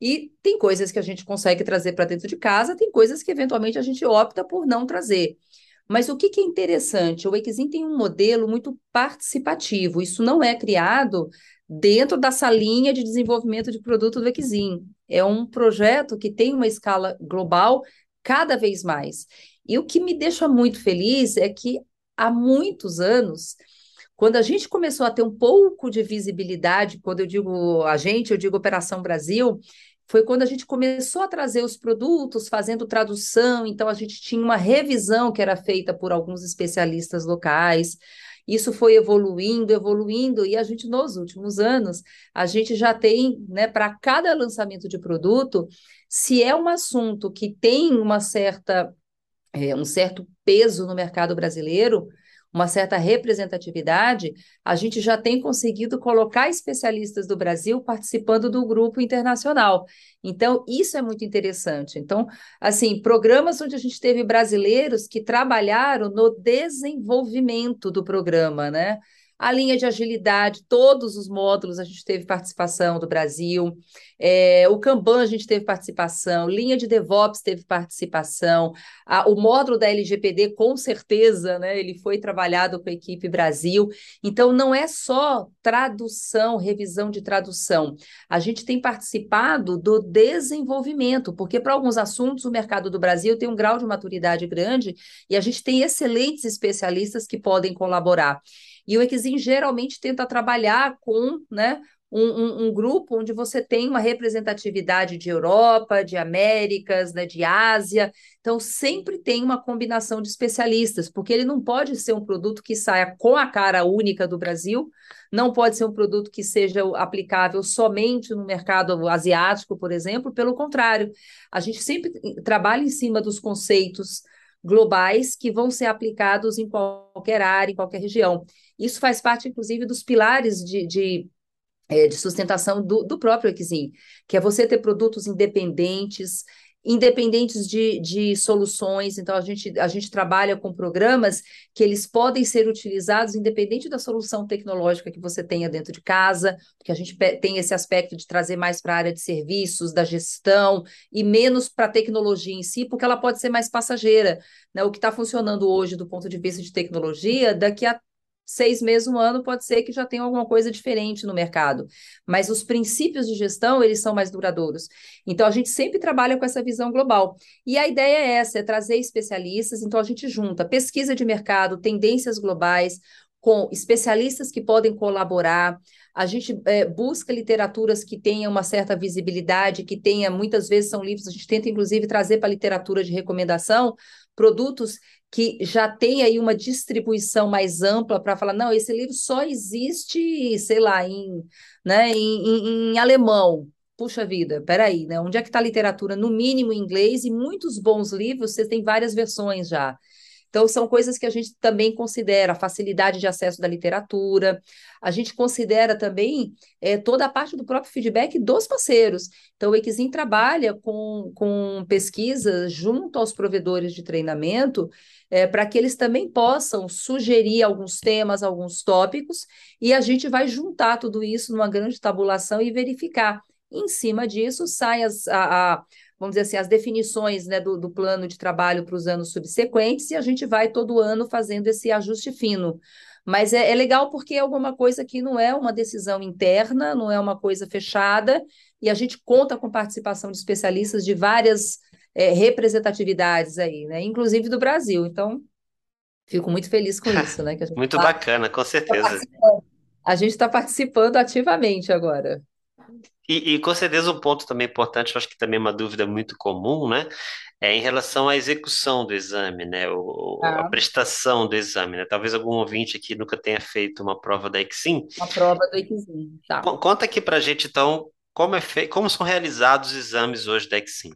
E tem coisas que a gente consegue trazer para dentro de casa, tem coisas que eventualmente a gente opta por não trazer. Mas o que, que é interessante? O Exim tem um modelo muito participativo. Isso não é criado dentro da salinha de desenvolvimento de produto do Exim. É um projeto que tem uma escala global cada vez mais. E o que me deixa muito feliz é que há muitos anos quando a gente começou a ter um pouco de visibilidade, quando eu digo a gente, eu digo Operação Brasil, foi quando a gente começou a trazer os produtos, fazendo tradução, então a gente tinha uma revisão que era feita por alguns especialistas locais. Isso foi evoluindo, evoluindo, e a gente, nos últimos anos, a gente já tem, né, para cada lançamento de produto, se é um assunto que tem uma certa, é, um certo peso no mercado brasileiro, uma certa representatividade, a gente já tem conseguido colocar especialistas do Brasil participando do grupo internacional. Então, isso é muito interessante. Então, assim, programas onde a gente teve brasileiros que trabalharam no desenvolvimento do programa, né? A linha de agilidade, todos os módulos a gente teve participação do Brasil, é, o Kanban a gente teve participação, linha de DevOps teve participação, a, o módulo da LGPD com certeza, né, ele foi trabalhado com a equipe Brasil, então não é só tradução, revisão de tradução, a gente tem participado do desenvolvimento, porque para alguns assuntos o mercado do Brasil tem um grau de maturidade grande e a gente tem excelentes especialistas que podem colaborar. E o Exim geralmente tenta trabalhar com né, um, um, um, grupo onde você tem uma representatividade de Europa, de Américas, né, de Ásia. Então, sempre tem uma combinação de especialistas, porque ele não pode ser um produto que saia com a cara única do Brasil, não pode ser um produto que seja aplicável somente no mercado asiático, por exemplo. Pelo contrário, a gente sempre trabalha em cima dos conceitos globais que vão ser aplicados em qualquer área, em qualquer região. Isso faz parte, inclusive, dos pilares de, de, é, de sustentação do, do próprio Exim, que é você ter produtos independentes, independentes de, de soluções. Então, a gente, a gente trabalha com programas que eles podem ser utilizados independente da solução tecnológica que você tenha dentro de casa, porque a gente tem esse aspecto de trazer mais para a área de serviços, da gestão, e menos para a tecnologia em si, porque ela pode ser mais passageira. Né? O que está funcionando hoje do ponto de vista de tecnologia, daqui a seis meses, um ano, pode ser que já tenha alguma coisa diferente no mercado. Mas os princípios de gestão, eles são mais duradouros. Então, a gente sempre trabalha com essa visão global. E a ideia é essa, é trazer especialistas. Então, a gente junta pesquisa de mercado, tendências globais, com especialistas que podem colaborar. A gente é, busca literaturas que tenham uma certa visibilidade, que tenha, muitas vezes são livros, a gente tenta, inclusive, trazer para a literatura de recomendação produtos que já tem aí uma distribuição mais ampla para falar, não, esse livro só existe, sei lá, em, né, em, em, em alemão. Puxa vida, peraí, né? Onde é que está a literatura? No mínimo em inglês, e muitos bons livros, você tem várias versões já. Então, são coisas que a gente também considera, a facilidade de acesso da literatura, a gente considera também é, toda a parte do próprio feedback dos parceiros. Então, o Equizim trabalha com, com pesquisas junto aos provedores de treinamento é, para que eles também possam sugerir alguns temas, alguns tópicos, e a gente vai juntar tudo isso numa grande tabulação e verificar. Em cima disso, sai as, a, a vamos dizer assim, as definições né, do, do plano de trabalho para os anos subsequentes, e a gente vai todo ano fazendo esse ajuste fino. Mas é, é, legal porque é alguma coisa que não é uma decisão interna, não é uma coisa fechada, e a gente conta com participação de especialistas de várias é, representatividades aí, né? Inclusive do Brasil. Então, fico muito feliz com isso, né? muito tá, bacana, com certeza. a gente está participando ativamente agora. E, e, com certeza um ponto também importante, eu acho que também é uma dúvida muito comum, né? É em relação à execução do exame, né? O, ah. A prestação do exame, né? Talvez algum ouvinte aqui nunca tenha feito uma prova da Exim. Uma prova do Exim, tá. Conta aqui pra gente, então, como, é fe... como são realizados os exames hoje da Exim?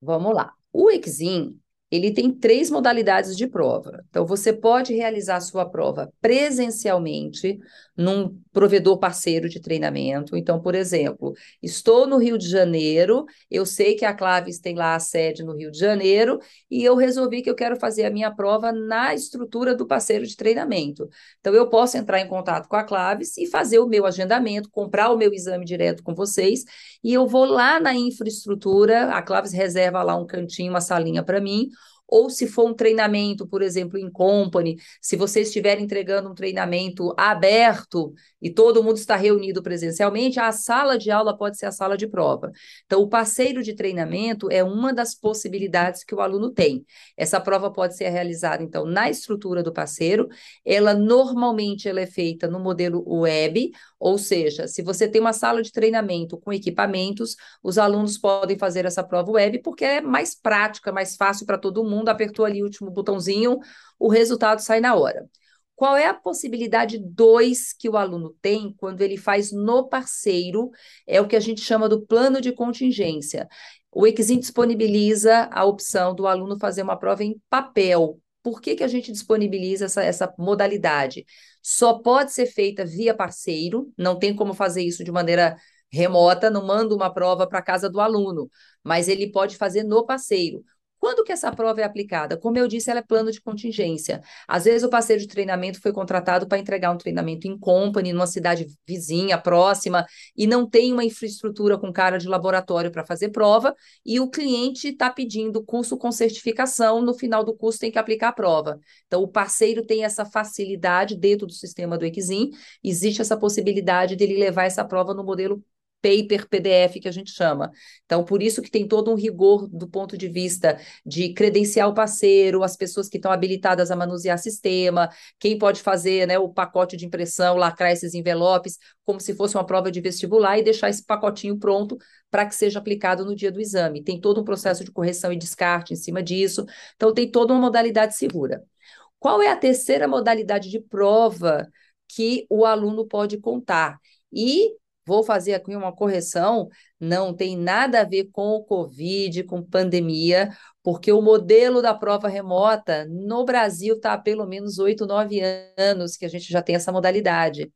Vamos lá. O Exim, ele tem três modalidades de prova. Então, você pode realizar sua prova presencialmente num provedor parceiro de treinamento. Então, por exemplo, estou no Rio de Janeiro, eu sei que a Claves tem lá a sede no Rio de Janeiro, e eu resolvi que eu quero fazer a minha prova na estrutura do parceiro de treinamento. Então, eu posso entrar em contato com a Claves e fazer o meu agendamento, comprar o meu exame direto com vocês, e eu vou lá na infraestrutura, a Claves reserva lá um cantinho, uma salinha para mim, ou se for um treinamento, por exemplo, em company, se você estiver entregando um treinamento aberto e todo mundo está reunido presencialmente, a sala de aula pode ser a sala de prova. Então, o parceiro de treinamento é uma das possibilidades que o aluno tem. Essa prova pode ser realizada, então, na estrutura do parceiro. Ela normalmente ela é feita no modelo web, ou seja, se você tem uma sala de treinamento com equipamentos, os alunos podem fazer essa prova web porque é mais prática, mais fácil para todo mundo. Apertou ali o último botãozinho, o resultado sai na hora. Qual é a possibilidade 2 que o aluno tem quando ele faz no parceiro? É o que a gente chama do plano de contingência. O Exim disponibiliza a opção do aluno fazer uma prova em papel. Por que, que a gente disponibiliza essa, essa modalidade? Só pode ser feita via parceiro, não tem como fazer isso de maneira remota, não manda uma prova para casa do aluno, mas ele pode fazer no parceiro. Quando que essa prova é aplicada? Como eu disse, ela é plano de contingência. Às vezes o parceiro de treinamento foi contratado para entregar um treinamento em company, numa cidade vizinha, próxima, e não tem uma infraestrutura com cara de laboratório para fazer prova, e o cliente está pedindo curso com certificação, no final do curso tem que aplicar a prova. Então, o parceiro tem essa facilidade dentro do sistema do Exim, existe essa possibilidade dele levar essa prova no modelo paper PDF que a gente chama. Então, por isso que tem todo um rigor do ponto de vista de credenciar o parceiro, as pessoas que estão habilitadas a manusear sistema, quem pode fazer né, o pacote de impressão, lacrar esses envelopes, como se fosse uma prova de vestibular e deixar esse pacotinho pronto para que seja aplicado no dia do exame. Tem todo um processo de correção e descarte em cima disso. Então, tem toda uma modalidade segura. Qual é a terceira modalidade de prova que o aluno pode contar? E Vou fazer aqui uma correção, não tem nada a ver com o Covid, com pandemia, porque o modelo da prova remota no Brasil está há pelo menos oito, nove anos que a gente já tem essa modalidade,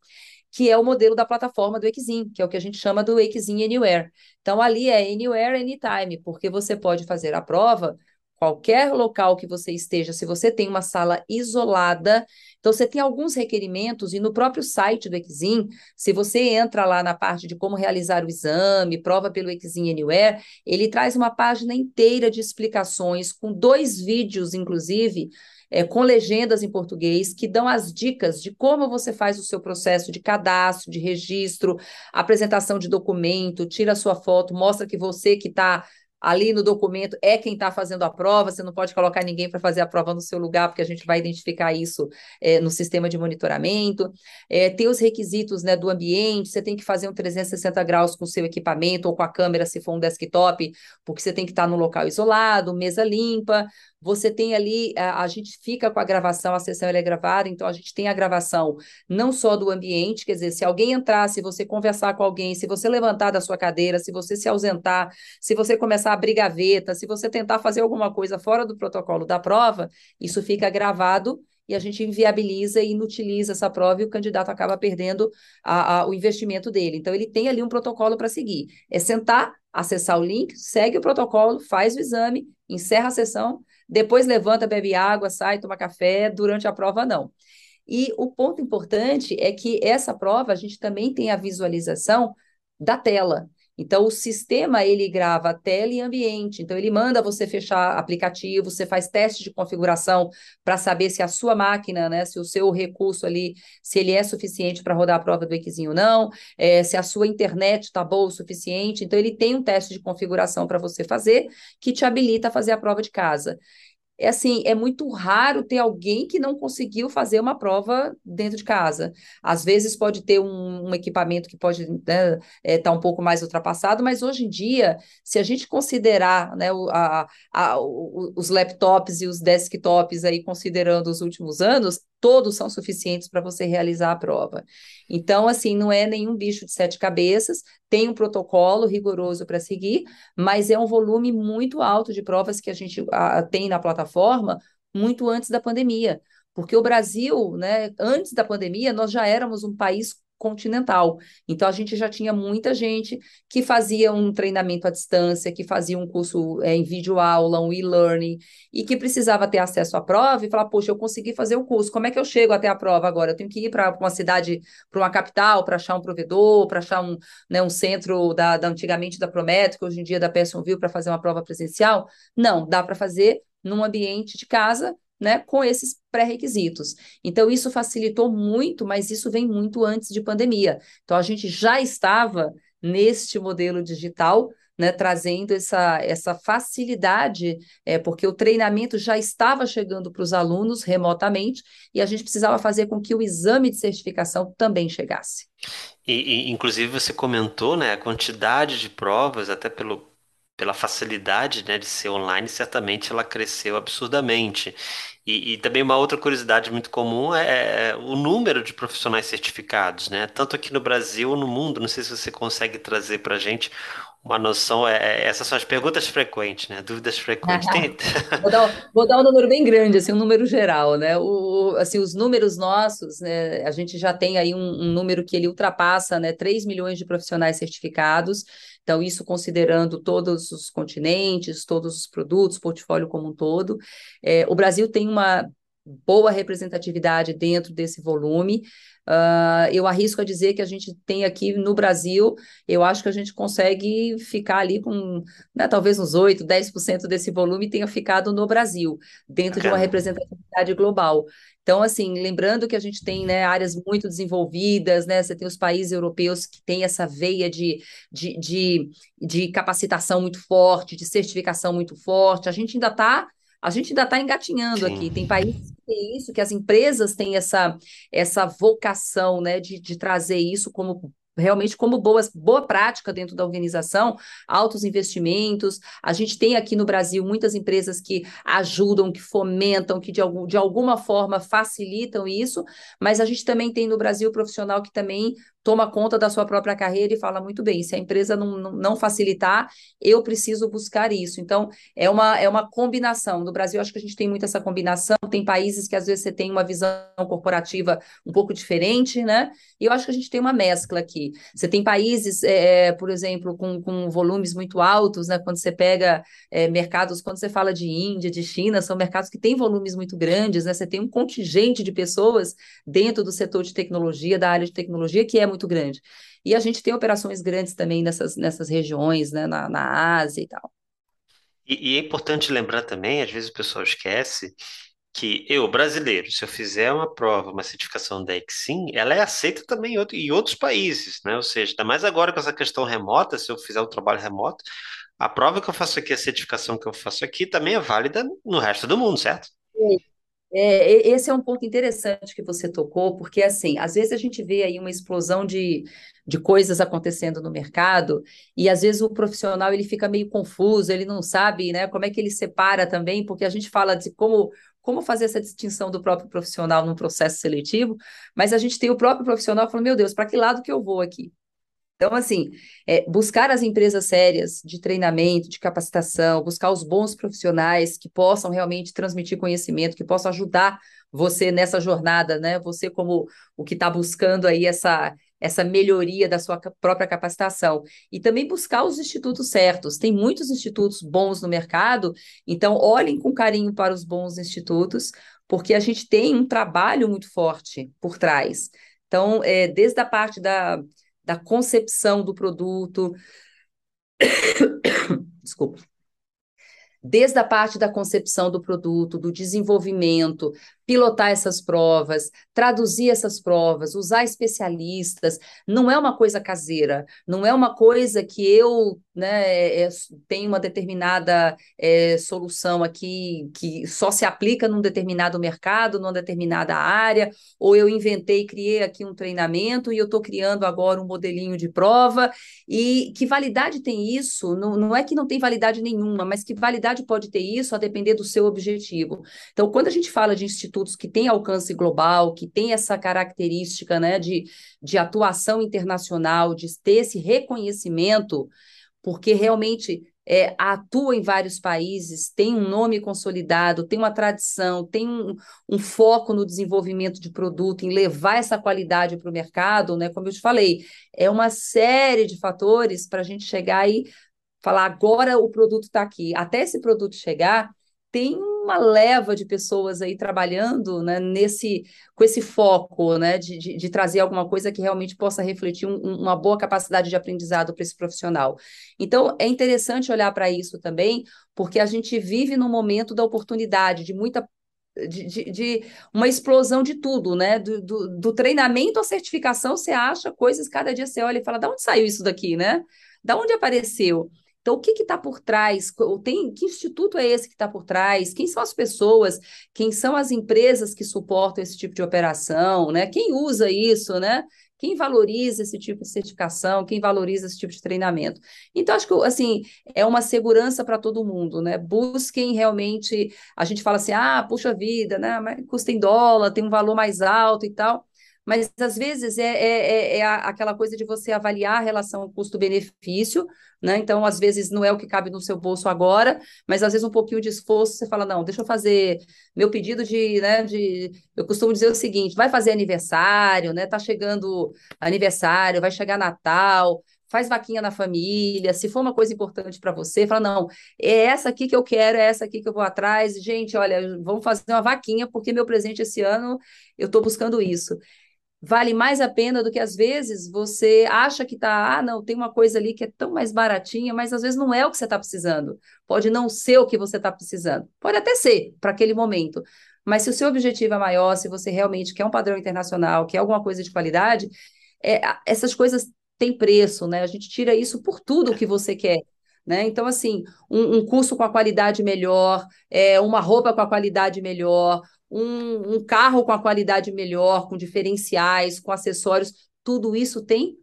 que é o modelo da plataforma do Exim, que é o que a gente chama do Exim Anywhere. Então, ali é Anywhere, Anytime, porque você pode fazer a prova qualquer local que você esteja, se você tem uma sala isolada, então você tem alguns requerimentos, e no próprio site do Exim, se você entra lá na parte de como realizar o exame, prova pelo Exim Anywhere, ele traz uma página inteira de explicações, com dois vídeos, inclusive, é, com legendas em português, que dão as dicas de como você faz o seu processo de cadastro, de registro, apresentação de documento, tira a sua foto, mostra que você que está ali no documento é quem está fazendo a prova, você não pode colocar ninguém para fazer a prova no seu lugar, porque a gente vai identificar isso é, no sistema de monitoramento. É, tem os requisitos né, do ambiente, você tem que fazer um 360 graus com o seu equipamento ou com a câmera, se for um desktop, porque você tem que estar tá no local isolado, mesa limpa, você tem ali, a, a, gente fica com a gravação, a sessão é gravada, então a gente tem a gravação não só do ambiente, quer dizer, se alguém entrar, se você conversar com alguém, se você levantar da sua cadeira, se você se ausentar, se você começar a abrir gaveta, se você tentar fazer alguma coisa fora do protocolo da prova, isso fica gravado e a gente inviabiliza e inutiliza essa prova e o candidato acaba perdendo a, a, o investimento dele. Então, ele tem ali um protocolo para seguir. É sentar, acessar o link, segue o protocolo, faz o exame, encerra a sessão, depois levanta, bebe água, sai, toma café, durante a prova não. E o ponto importante é que essa prova a gente também tem a visualização da tela. Então, o sistema, ele grava tela e ambiente. Então, ele manda você fechar aplicativo, você faz teste de configuração para saber se a sua máquina, né, se o seu recurso ali, se ele é suficiente para rodar a prova do Equizinho ou não, é, se a sua internet está boa o suficiente. Então, ele tem um teste de configuração para você fazer, que te habilita a fazer a prova de casa é assim, é muito raro ter alguém que não conseguiu fazer uma prova dentro de casa. Às vezes pode ter um, um equipamento que pode estar né, é, tá um pouco mais ultrapassado, mas hoje em dia, se a gente considerar né, o, a, a, o, os laptops e os desktops aí, considerando os últimos anos, todos são suficientes para você realizar a prova. Então, assim, não é nenhum bicho de sete cabeças, tem um protocolo rigoroso para seguir, mas é um volume muito alto de provas que a gente a, tem na plataforma muito antes da pandemia. Porque o Brasil, né, antes da pandemia, nós já éramos um país continental. Então, a gente já tinha muita gente que fazia um treinamento à distância, que fazia um curso é, em vídeo-aula, um e-learning, e que precisava ter acesso à prova e falar: Poxa, eu consegui fazer o curso, como é que eu chego até a prova agora? Eu tenho que ir para uma cidade, para uma capital, para achar um provedor, para achar um, né, um centro da, da antigamente da Prométrica, hoje em dia da Pearsonville, para fazer uma prova presencial? Não, dá para fazer num ambiente de casa né, com esses pré-requisitos. Então, isso facilitou muito, mas isso vem muito antes de pandemia. Então, a gente já estava neste modelo digital, né, trazendo essa, essa facilidade, é, porque o treinamento já estava chegando para os alunos remotamente e a gente precisava fazer com que o exame de certificação também chegasse. E, e inclusive, você comentou né, a quantidade de provas, até pelo, pela facilidade, né, de ser online, certamente ela cresceu absurdamente. E, e, também uma outra curiosidade muito comum é, é o número de profissionais certificados, né? Tanto aqui no Brasil, no mundo. Não sei se você consegue trazer para a gente uma noção. É, é, essas são as perguntas frequentes, né? Dúvidas frequentes. Tem... vou, dar, vou, dar, um número bem grande, assim, um número geral, né? O, assim, os números nossos, né? A gente já tem aí um, um número que ele ultrapassa, né? 3 milhões de profissionais certificados. Então, isso considerando todos os continentes, todos os produtos, portfólio como um todo. É, o Brasil tem uma boa representatividade dentro desse volume. Uh, eu arrisco a dizer que a gente tem aqui no Brasil, eu acho que a gente consegue ficar ali com né, talvez uns 8, 10% desse volume tenha ficado no Brasil, dentro de uma representatividade global. Então, assim, lembrando que a gente tem né, áreas muito desenvolvidas, né? Você tem os países europeus que têm essa veia de, de, de, de capacitação muito forte, de certificação muito forte. A gente ainda está a gente ainda está engatinhando Sim. aqui. Tem países que têm isso, que as empresas têm essa, essa vocação né, de, de trazer isso como realmente como boas, boa prática dentro da organização, altos investimentos. A gente tem aqui no Brasil muitas empresas que ajudam, que fomentam, que de, algum, de alguma forma facilitam isso, mas a gente também tem no Brasil profissional que também toma conta da sua própria carreira e fala muito bem, se a empresa não, não, facilitar, eu preciso buscar isso. Então, é uma, é uma combinação. No Brasil, acho que a gente tem muito essa combinação, tem países que às vezes você tem uma visão corporativa um pouco diferente, né? E eu acho que a gente tem uma mescla aqui. Você tem países, é, é por exemplo, com, com volumes muito altos, né? Quando você pega é, mercados, quando você fala de Índia, de China, são mercados que têm volumes muito grandes, né? Você tem um contingente de pessoas dentro do setor de tecnologia, da área de tecnologia, que é muito grande. E a gente tem operações grandes também nessas, nessas regiões, né, na, na Ásia e tal. E, e é importante lembrar também, às vezes o pessoal esquece, que eu, brasileiro, se eu fizer uma prova, uma certificação da Exim, ela é aceita também em, outro, em outros países, né? Ou seja, ainda mais agora com essa questão remota, se eu fizer o trabalho remoto, a prova que eu faço aqui, a certificação que eu faço aqui, também é válida no resto do mundo, certo? É, esse é um ponto interessante que você tocou, porque assim, às vezes a gente vê aí uma explosão de, de coisas acontecendo no mercado, e às vezes o profissional ele fica meio confuso, ele não sabe, né, como é que ele separa também, porque a gente fala de como como fazer essa distinção do próprio profissional num processo seletivo, mas a gente tem o próprio profissional falando, meu Deus, para que lado que eu vou aqui? Então, assim, é, buscar as empresas sérias de treinamento, de capacitação, buscar os bons profissionais que possam realmente transmitir conhecimento, que possam ajudar você nessa jornada, né? Você como o que está buscando aí essa, essa melhoria da sua própria capacitação. E também buscar os institutos certos. Tem muitos institutos bons no mercado, então olhem com carinho para os bons institutos, porque a gente tem um trabalho muito forte por trás. Então, é, desde a parte da da concepção do produto. Desculpa desde a parte da concepção do produto, do desenvolvimento, pilotar essas provas, traduzir essas provas, usar especialistas, não é uma coisa caseira, não é uma coisa que eu né, é, é tenho uma determinada é, solução aqui que só se aplica num determinado mercado, numa determinada área, ou eu inventei, criei aqui um treinamento e eu estou criando agora um modelinho de prova, e que validade tem isso? Não, não é que não tem validade nenhuma, mas que validade pode ter isso a depender do seu objetivo. Então, quando a gente fala de que têm alcance global, que têm essa característica né, de, de atuação internacional, de ter esse reconhecimento, porque realmente é, atua em vários países, tem um nome consolidado, tem uma tradição, tem um, um foco no desenvolvimento de produto, em levar essa qualidade para o mercado, né? Como eu te falei, é uma série de fatores para a gente chegar e falar agora o produto está aqui. Até esse produto chegar, tem uma leva de pessoas aí trabalhando né, nesse, com esse foco né, de, de, de trazer alguma coisa que realmente possa refletir um, uma boa capacidade de aprendizado para esse profissional. Então, é interessante olhar para isso também, porque a gente vive no momento da oportunidade, de muita de, de, de, uma explosão de tudo, né? Do, do, do, treinamento à certificação, você acha coisas, cada dia você olha e fala, da onde saiu isso daqui, né? Da onde apareceu? Então, o que está por trás? Tem, que instituto é esse que está por trás? Quem são as pessoas? Quem são as empresas que suportam esse tipo de operação? Né? Quem usa isso? Né? Quem valoriza esse tipo de certificação? Quem valoriza esse tipo de treinamento? Então, acho que assim, é uma segurança para todo mundo, né? Busquem realmente. A gente fala assim, ah, puxa vida, né? Custa em dólar, tem um valor mais alto e tal mas às vezes é, é, é, é aquela coisa de você avaliar a relação custo-benefício, né? Então, às vezes, não é o que cabe no seu bolso agora, mas às vezes um pouquinho de esforço, você fala, não, deixa eu fazer meu pedido de, né, de... Eu costumo dizer o seguinte, vai fazer aniversário, né? Tá chegando aniversário, vai chegar Natal, faz vaquinha na família, se for uma coisa importante para você, fala, não, é essa aqui que eu quero, é essa aqui que eu vou atrás, gente, olha, vamos fazer uma vaquinha, porque meu presente esse ano eu estou buscando isso vale mais a pena do que às vezes você acha que tá, ah, não, tem uma coisa ali que é tão mais baratinha, mas às vezes não é o que você está precisando. Pode não ser o que você está precisando. Pode até ser para aquele momento. Mas se o seu objetivo é maior, se você realmente quer um padrão internacional, quer alguma coisa de qualidade, é, essas coisas têm preço, né? A gente tira isso por tudo que você quer. Né? Então, assim, um, um curso com a qualidade melhor, é, uma roupa com a qualidade melhor, um, um carro com a qualidade melhor, com diferenciais, com acessórios, tudo isso tem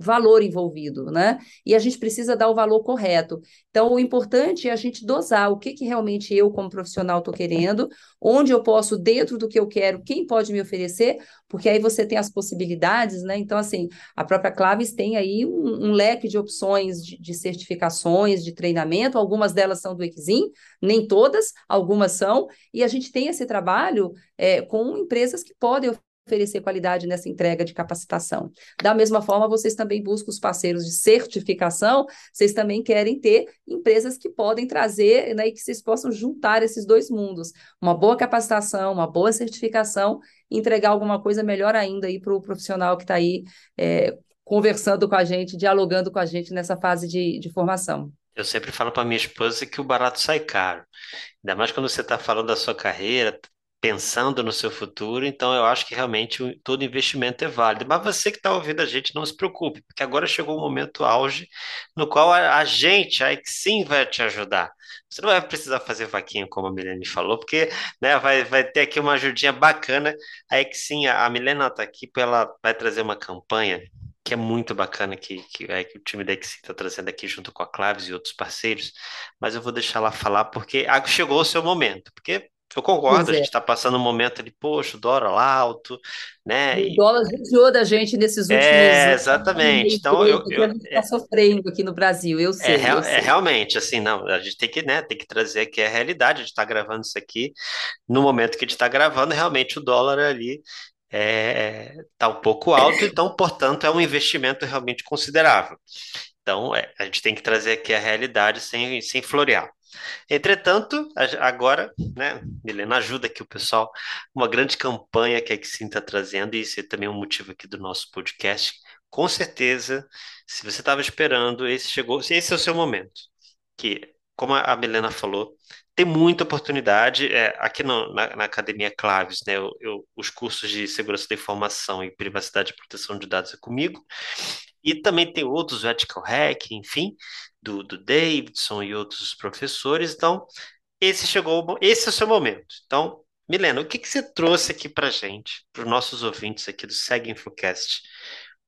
valor envolvido, né? E a gente precisa dar o valor correto. Então, o importante é a gente dosar o que, que realmente eu, como profissional, estou querendo, onde eu posso, dentro do que eu quero, quem pode me oferecer, porque aí você tem as possibilidades, né? Então, assim, a própria Claves tem aí um, um leque de opções de, de, certificações, de treinamento, algumas delas são do Exim, nem todas, algumas são, e a gente tem esse trabalho é, com empresas que podem oferecer qualidade nessa entrega de capacitação. Da mesma forma, vocês também buscam os parceiros de certificação, vocês também querem ter empresas que podem trazer né, e que vocês possam juntar esses dois mundos. Uma boa capacitação, uma boa certificação, entregar alguma coisa melhor ainda para o profissional que está aí é, conversando com a gente, dialogando com a gente nessa fase de, de formação. Eu sempre falo para minha esposa que o barato sai caro. Ainda mais quando você está falando da sua carreira, pensando no seu futuro, então eu acho que realmente todo investimento é válido. Mas você que está ouvindo a gente, não se preocupe, porque agora chegou o momento auge no qual a, a gente, aí sim vai te ajudar. Você não vai precisar fazer vaquinha, como a Milene falou, porque né, vai, vai ter aqui uma ajudinha bacana. Aí que sim, a, a Milena está aqui, ela vai trazer uma campanha que é muito bacana que, que, é, que o time da Exi está trazendo aqui junto com a Claves e outros parceiros, mas eu vou deixar ela falar porque chegou o seu momento, porque eu concordo, a é. gente está passando um momento ali, poxa, o dólar alto, né? O dólar judiou da gente nesses últimos é, anos. Exatamente. Então, eu, eu, a gente está é, sofrendo aqui no Brasil, eu sei, é, eu sei. É realmente, assim, não, a gente tem que, né, tem que trazer aqui a realidade, a gente está gravando isso aqui, no momento que a gente está gravando, realmente o dólar ali está é, um pouco alto, então, portanto, é um investimento realmente considerável. Então, é, a gente tem que trazer aqui a realidade sem, sem florear. Entretanto, agora, né, Milena, ajuda aqui o pessoal, uma grande campanha que a Exim está trazendo, e esse é também um motivo aqui do nosso podcast. Com certeza, se você estava esperando, esse chegou, esse é o seu momento. Que, como a Milena falou, tem muita oportunidade. É, aqui no, na, na, Academia Claves, né, eu, eu, os cursos de segurança da informação e privacidade e proteção de dados é comigo. E também tem outros, Vertical Hack, enfim, do, do Davidson e outros professores. Então, esse chegou, esse é o seu momento. Então, Milena, o que, que você trouxe aqui para gente, para os nossos ouvintes aqui do Seg Infocast?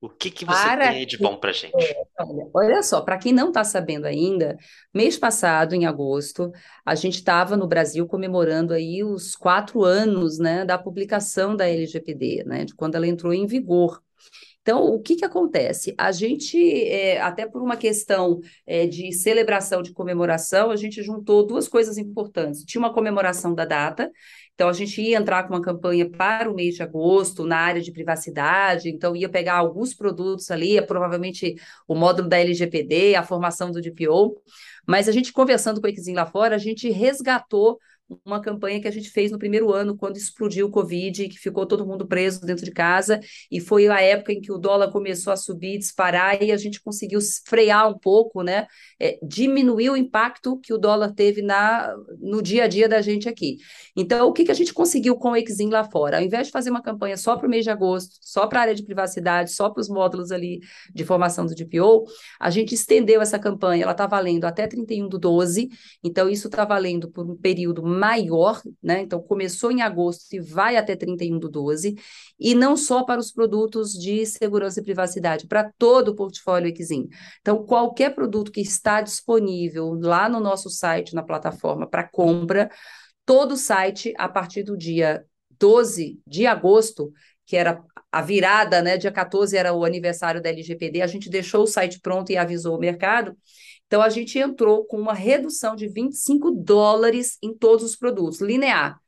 O que, que você Para tem de bom para gente? É, olha, olha só, para quem não está sabendo ainda, mês passado, em agosto, a gente estava no Brasil comemorando aí os quatro anos, né, da publicação da LGPD, né, de quando ela entrou em vigor. Então, o que que acontece? A gente, é, até por uma questão é, de celebração, de comemoração, a gente juntou duas coisas importantes. Tinha uma comemoração da data, então a gente ia entrar com uma campanha para o mês de agosto na área de privacidade, então ia pegar alguns produtos ali, provavelmente o módulo da LGPD, a formação do DPO, mas a gente conversando com o Exim lá fora, a gente resgatou uma campanha que a gente fez no primeiro ano, quando explodiu o Covid, que ficou todo mundo preso dentro de casa, e foi a época em que o dólar começou a subir, disparar, e a gente conseguiu frear um pouco, né? É, diminuir o impacto que o dólar teve na, no dia a dia da gente aqui. Então, o que, que a gente conseguiu com o Exim lá fora? Ao invés de fazer uma campanha só para o mês de agosto, só para a área de privacidade, só para os módulos ali de formação do DPO, a gente estendeu essa campanha, ela está valendo até 31 do 12, então isso está valendo por um período maior, né? Então, começou em agosto e vai até 31 do 12, e não só para os produtos de segurança e privacidade, para todo o portfólio Exim. Então, qualquer produto que está disponível lá no nosso site, na plataforma para compra, todo o site, a partir do dia 12 de agosto, que era a virada, né? Dia 14 era o aniversário da LGPD, a gente deixou o site pronto e avisou o mercado. Então, a gente entrou com uma redução de 25 dólares em todos os produtos, linear.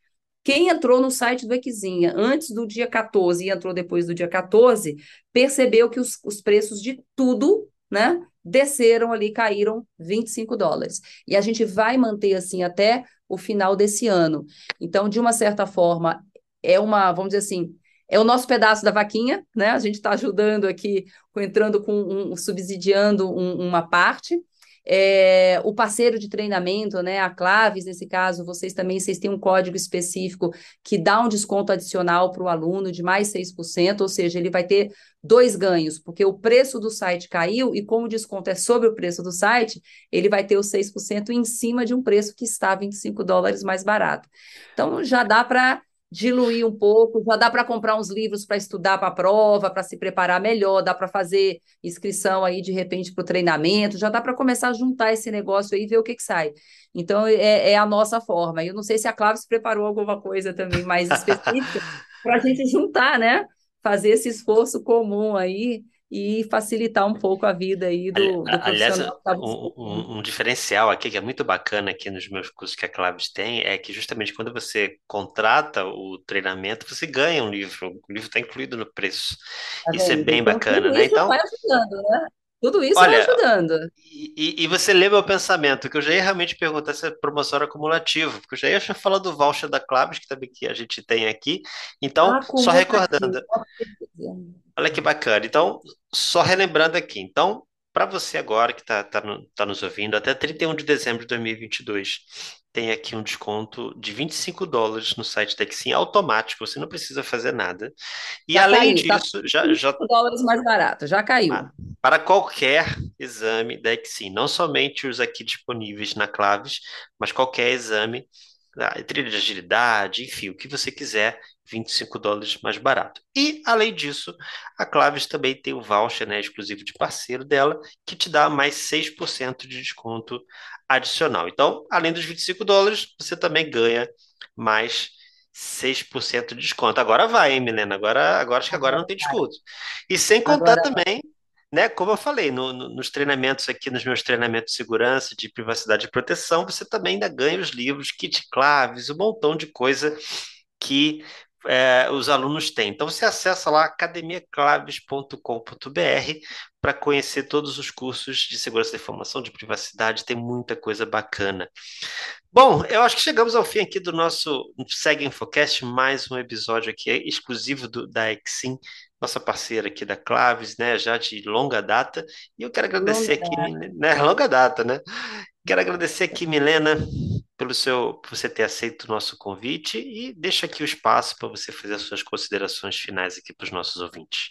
Quem entrou no site do Equizinha antes do dia 14 e entrou depois do dia 14, percebeu que os, os preços de tudo, né, desceram ali, caíram 25 dólares. E a gente vai manter assim até o final desse ano. Então, de uma certa forma, é uma, vamos dizer assim, é o nosso pedaço da vaquinha, né? A gente está ajudando aqui, entrando com um, subsidiando um, uma parte. É, o parceiro de treinamento, né, a Claves, nesse caso, vocês também vocês têm um código específico que dá um desconto adicional para o aluno de mais 6%, ou seja, ele vai ter dois ganhos, porque o preço do site caiu e como o desconto é sobre o preço do site, ele vai ter os 6% em cima de um preço que está 25 dólares mais barato. Então, já dá para diluir um pouco, já dá para comprar uns livros para estudar para a prova, para se preparar melhor, dá para fazer inscrição aí de repente para o treinamento, já dá para começar a juntar esse negócio aí e ver o que, que sai. Então é, é, a nossa forma. Eu não sei se a Claves preparou alguma coisa também mais específica para a gente juntar, né? Fazer esse esforço comum aí e facilitar um pouco a vida aí do, do Aliás. Tá um, um, um, diferencial aqui que é muito bacana aqui nos meus cursos que a Claves tem é que justamente quando você contrata o treinamento, você ganha um livro. O livro está incluído no preço. Tá isso é bem então, bacana, né? Então, vai ajudando, né? Tudo isso Olha, vai ajudando. E, e, você lê meu pensamento, que eu já ia realmente perguntar se é promoção era cumulativa, porque eu já ia falar do voucher da Claves, que também que a gente tem aqui. Então, ah, só recordando. Olha que bacana. Então, só relembrando aqui. Então, para você agora que está tá, tá, tá nos ouvindo, até 31 de dezembro de 2022, tem aqui um desconto de 25 dólares no site da Exim automático, você não precisa fazer nada. E já além caiu, tá disso, tá já, já dólares mais barato, já caiu. Ah, para qualquer exame da Exim, não somente os aqui disponíveis na Claves, mas qualquer exame, trilha de agilidade, enfim, o que você quiser, 25 dólares mais barato. E, além disso, a Claves também tem o voucher né, exclusivo de parceiro dela, que te dá mais 6% de desconto adicional. Então, além dos 25 dólares, você também ganha mais 6% de desconto. Agora vai, hein, Milena? Agora, agora acho que agora não tem desconto. E sem contar agora... também, né, como eu falei, no, no, nos treinamentos aqui, nos meus treinamentos de segurança, de privacidade e proteção, você também ainda ganha os livros, kit claves, um montão de coisa que é, os alunos têm. Então você acessa lá academiaclaves.com.br para conhecer todos os cursos de segurança da informação, de privacidade, tem muita coisa bacana. Bom, eu acho que chegamos ao fim aqui do nosso Segue Infocast, mais um episódio aqui exclusivo do, da Exim, nossa parceira aqui da Claves, né, já de longa data, e eu quero agradecer longa aqui, né, longa data, né? Quero agradecer aqui, Milena, pelo seu, por você ter aceito o nosso convite e deixa aqui o espaço para você fazer as suas considerações finais aqui para os nossos ouvintes.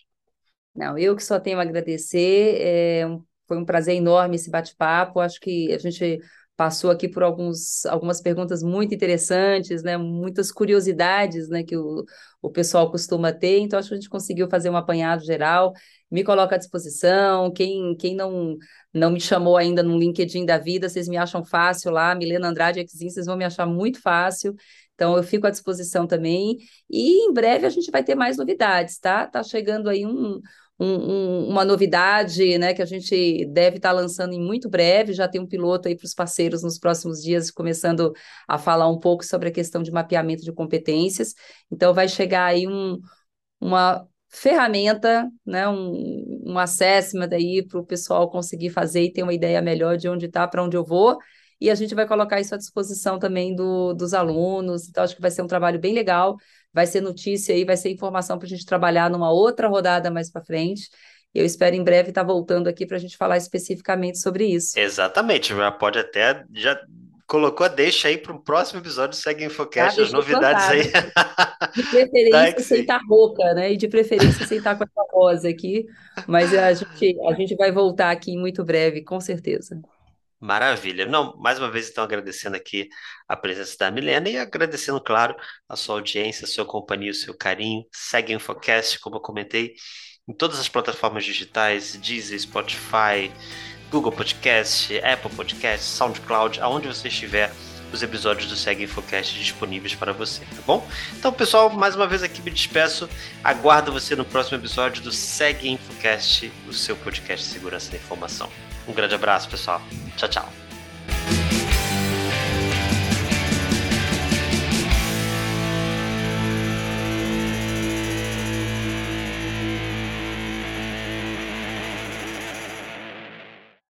Não, eu que só tenho a agradecer. É, foi um prazer enorme esse bate-papo. Acho que a gente passou aqui por alguns, algumas perguntas muito interessantes, né? Muitas curiosidades, né? Que o, o pessoal costuma ter. Então, acho que a gente conseguiu fazer um apanhado geral. Me coloco à disposição. Quem, quem não, não me chamou ainda no LinkedIn da vida, vocês me acham fácil lá. Milena Andrade Exim, vocês vão me achar muito fácil. Então, eu fico à disposição também. E em breve a gente vai ter mais novidades, tá? Tá chegando aí um, um, um, uma novidade, né, que a gente deve estar tá lançando em muito breve. Já tem um piloto aí para os parceiros nos próximos dias, começando a falar um pouco sobre a questão de mapeamento de competências. Então, vai chegar aí um, uma ferramenta, né, um, um assessment aí para o pessoal conseguir fazer e ter uma ideia melhor de onde está, para onde eu vou e a gente vai colocar isso à disposição também do, dos alunos. Então, acho que vai ser um trabalho bem legal, vai ser notícia aí, vai ser informação para a gente trabalhar numa outra rodada mais para frente. Eu espero em breve estar voltando aqui para a gente falar especificamente sobre isso. Exatamente, já pode até já colocou a deixa aí para o próximo episódio Segue Infocast, ah, as novidades aí. De preferência sem estar rouca, né? E de preferência sem estar com essa voz aqui. Mas a gente, a gente vai voltar aqui muito breve, com certeza. Maravilha. Não, mais uma vez, então, agradecendo aqui a presença da Milena e agradecendo, claro, a sua audiência, a sua companhia, o seu carinho. Segue o Infocast, como eu comentei, em todas as plataformas digitais, Deezer, Spotify, Google Podcast, Apple Podcast, SoundCloud, aonde você estiver, os episódios do Segue Infocast disponíveis para você, tá bom? Então, pessoal, mais uma vez aqui me despeço. Aguardo você no próximo episódio do Segue Infocast, o seu podcast de segurança da informação. Um grande abraço, pessoal. Tchau, tchau.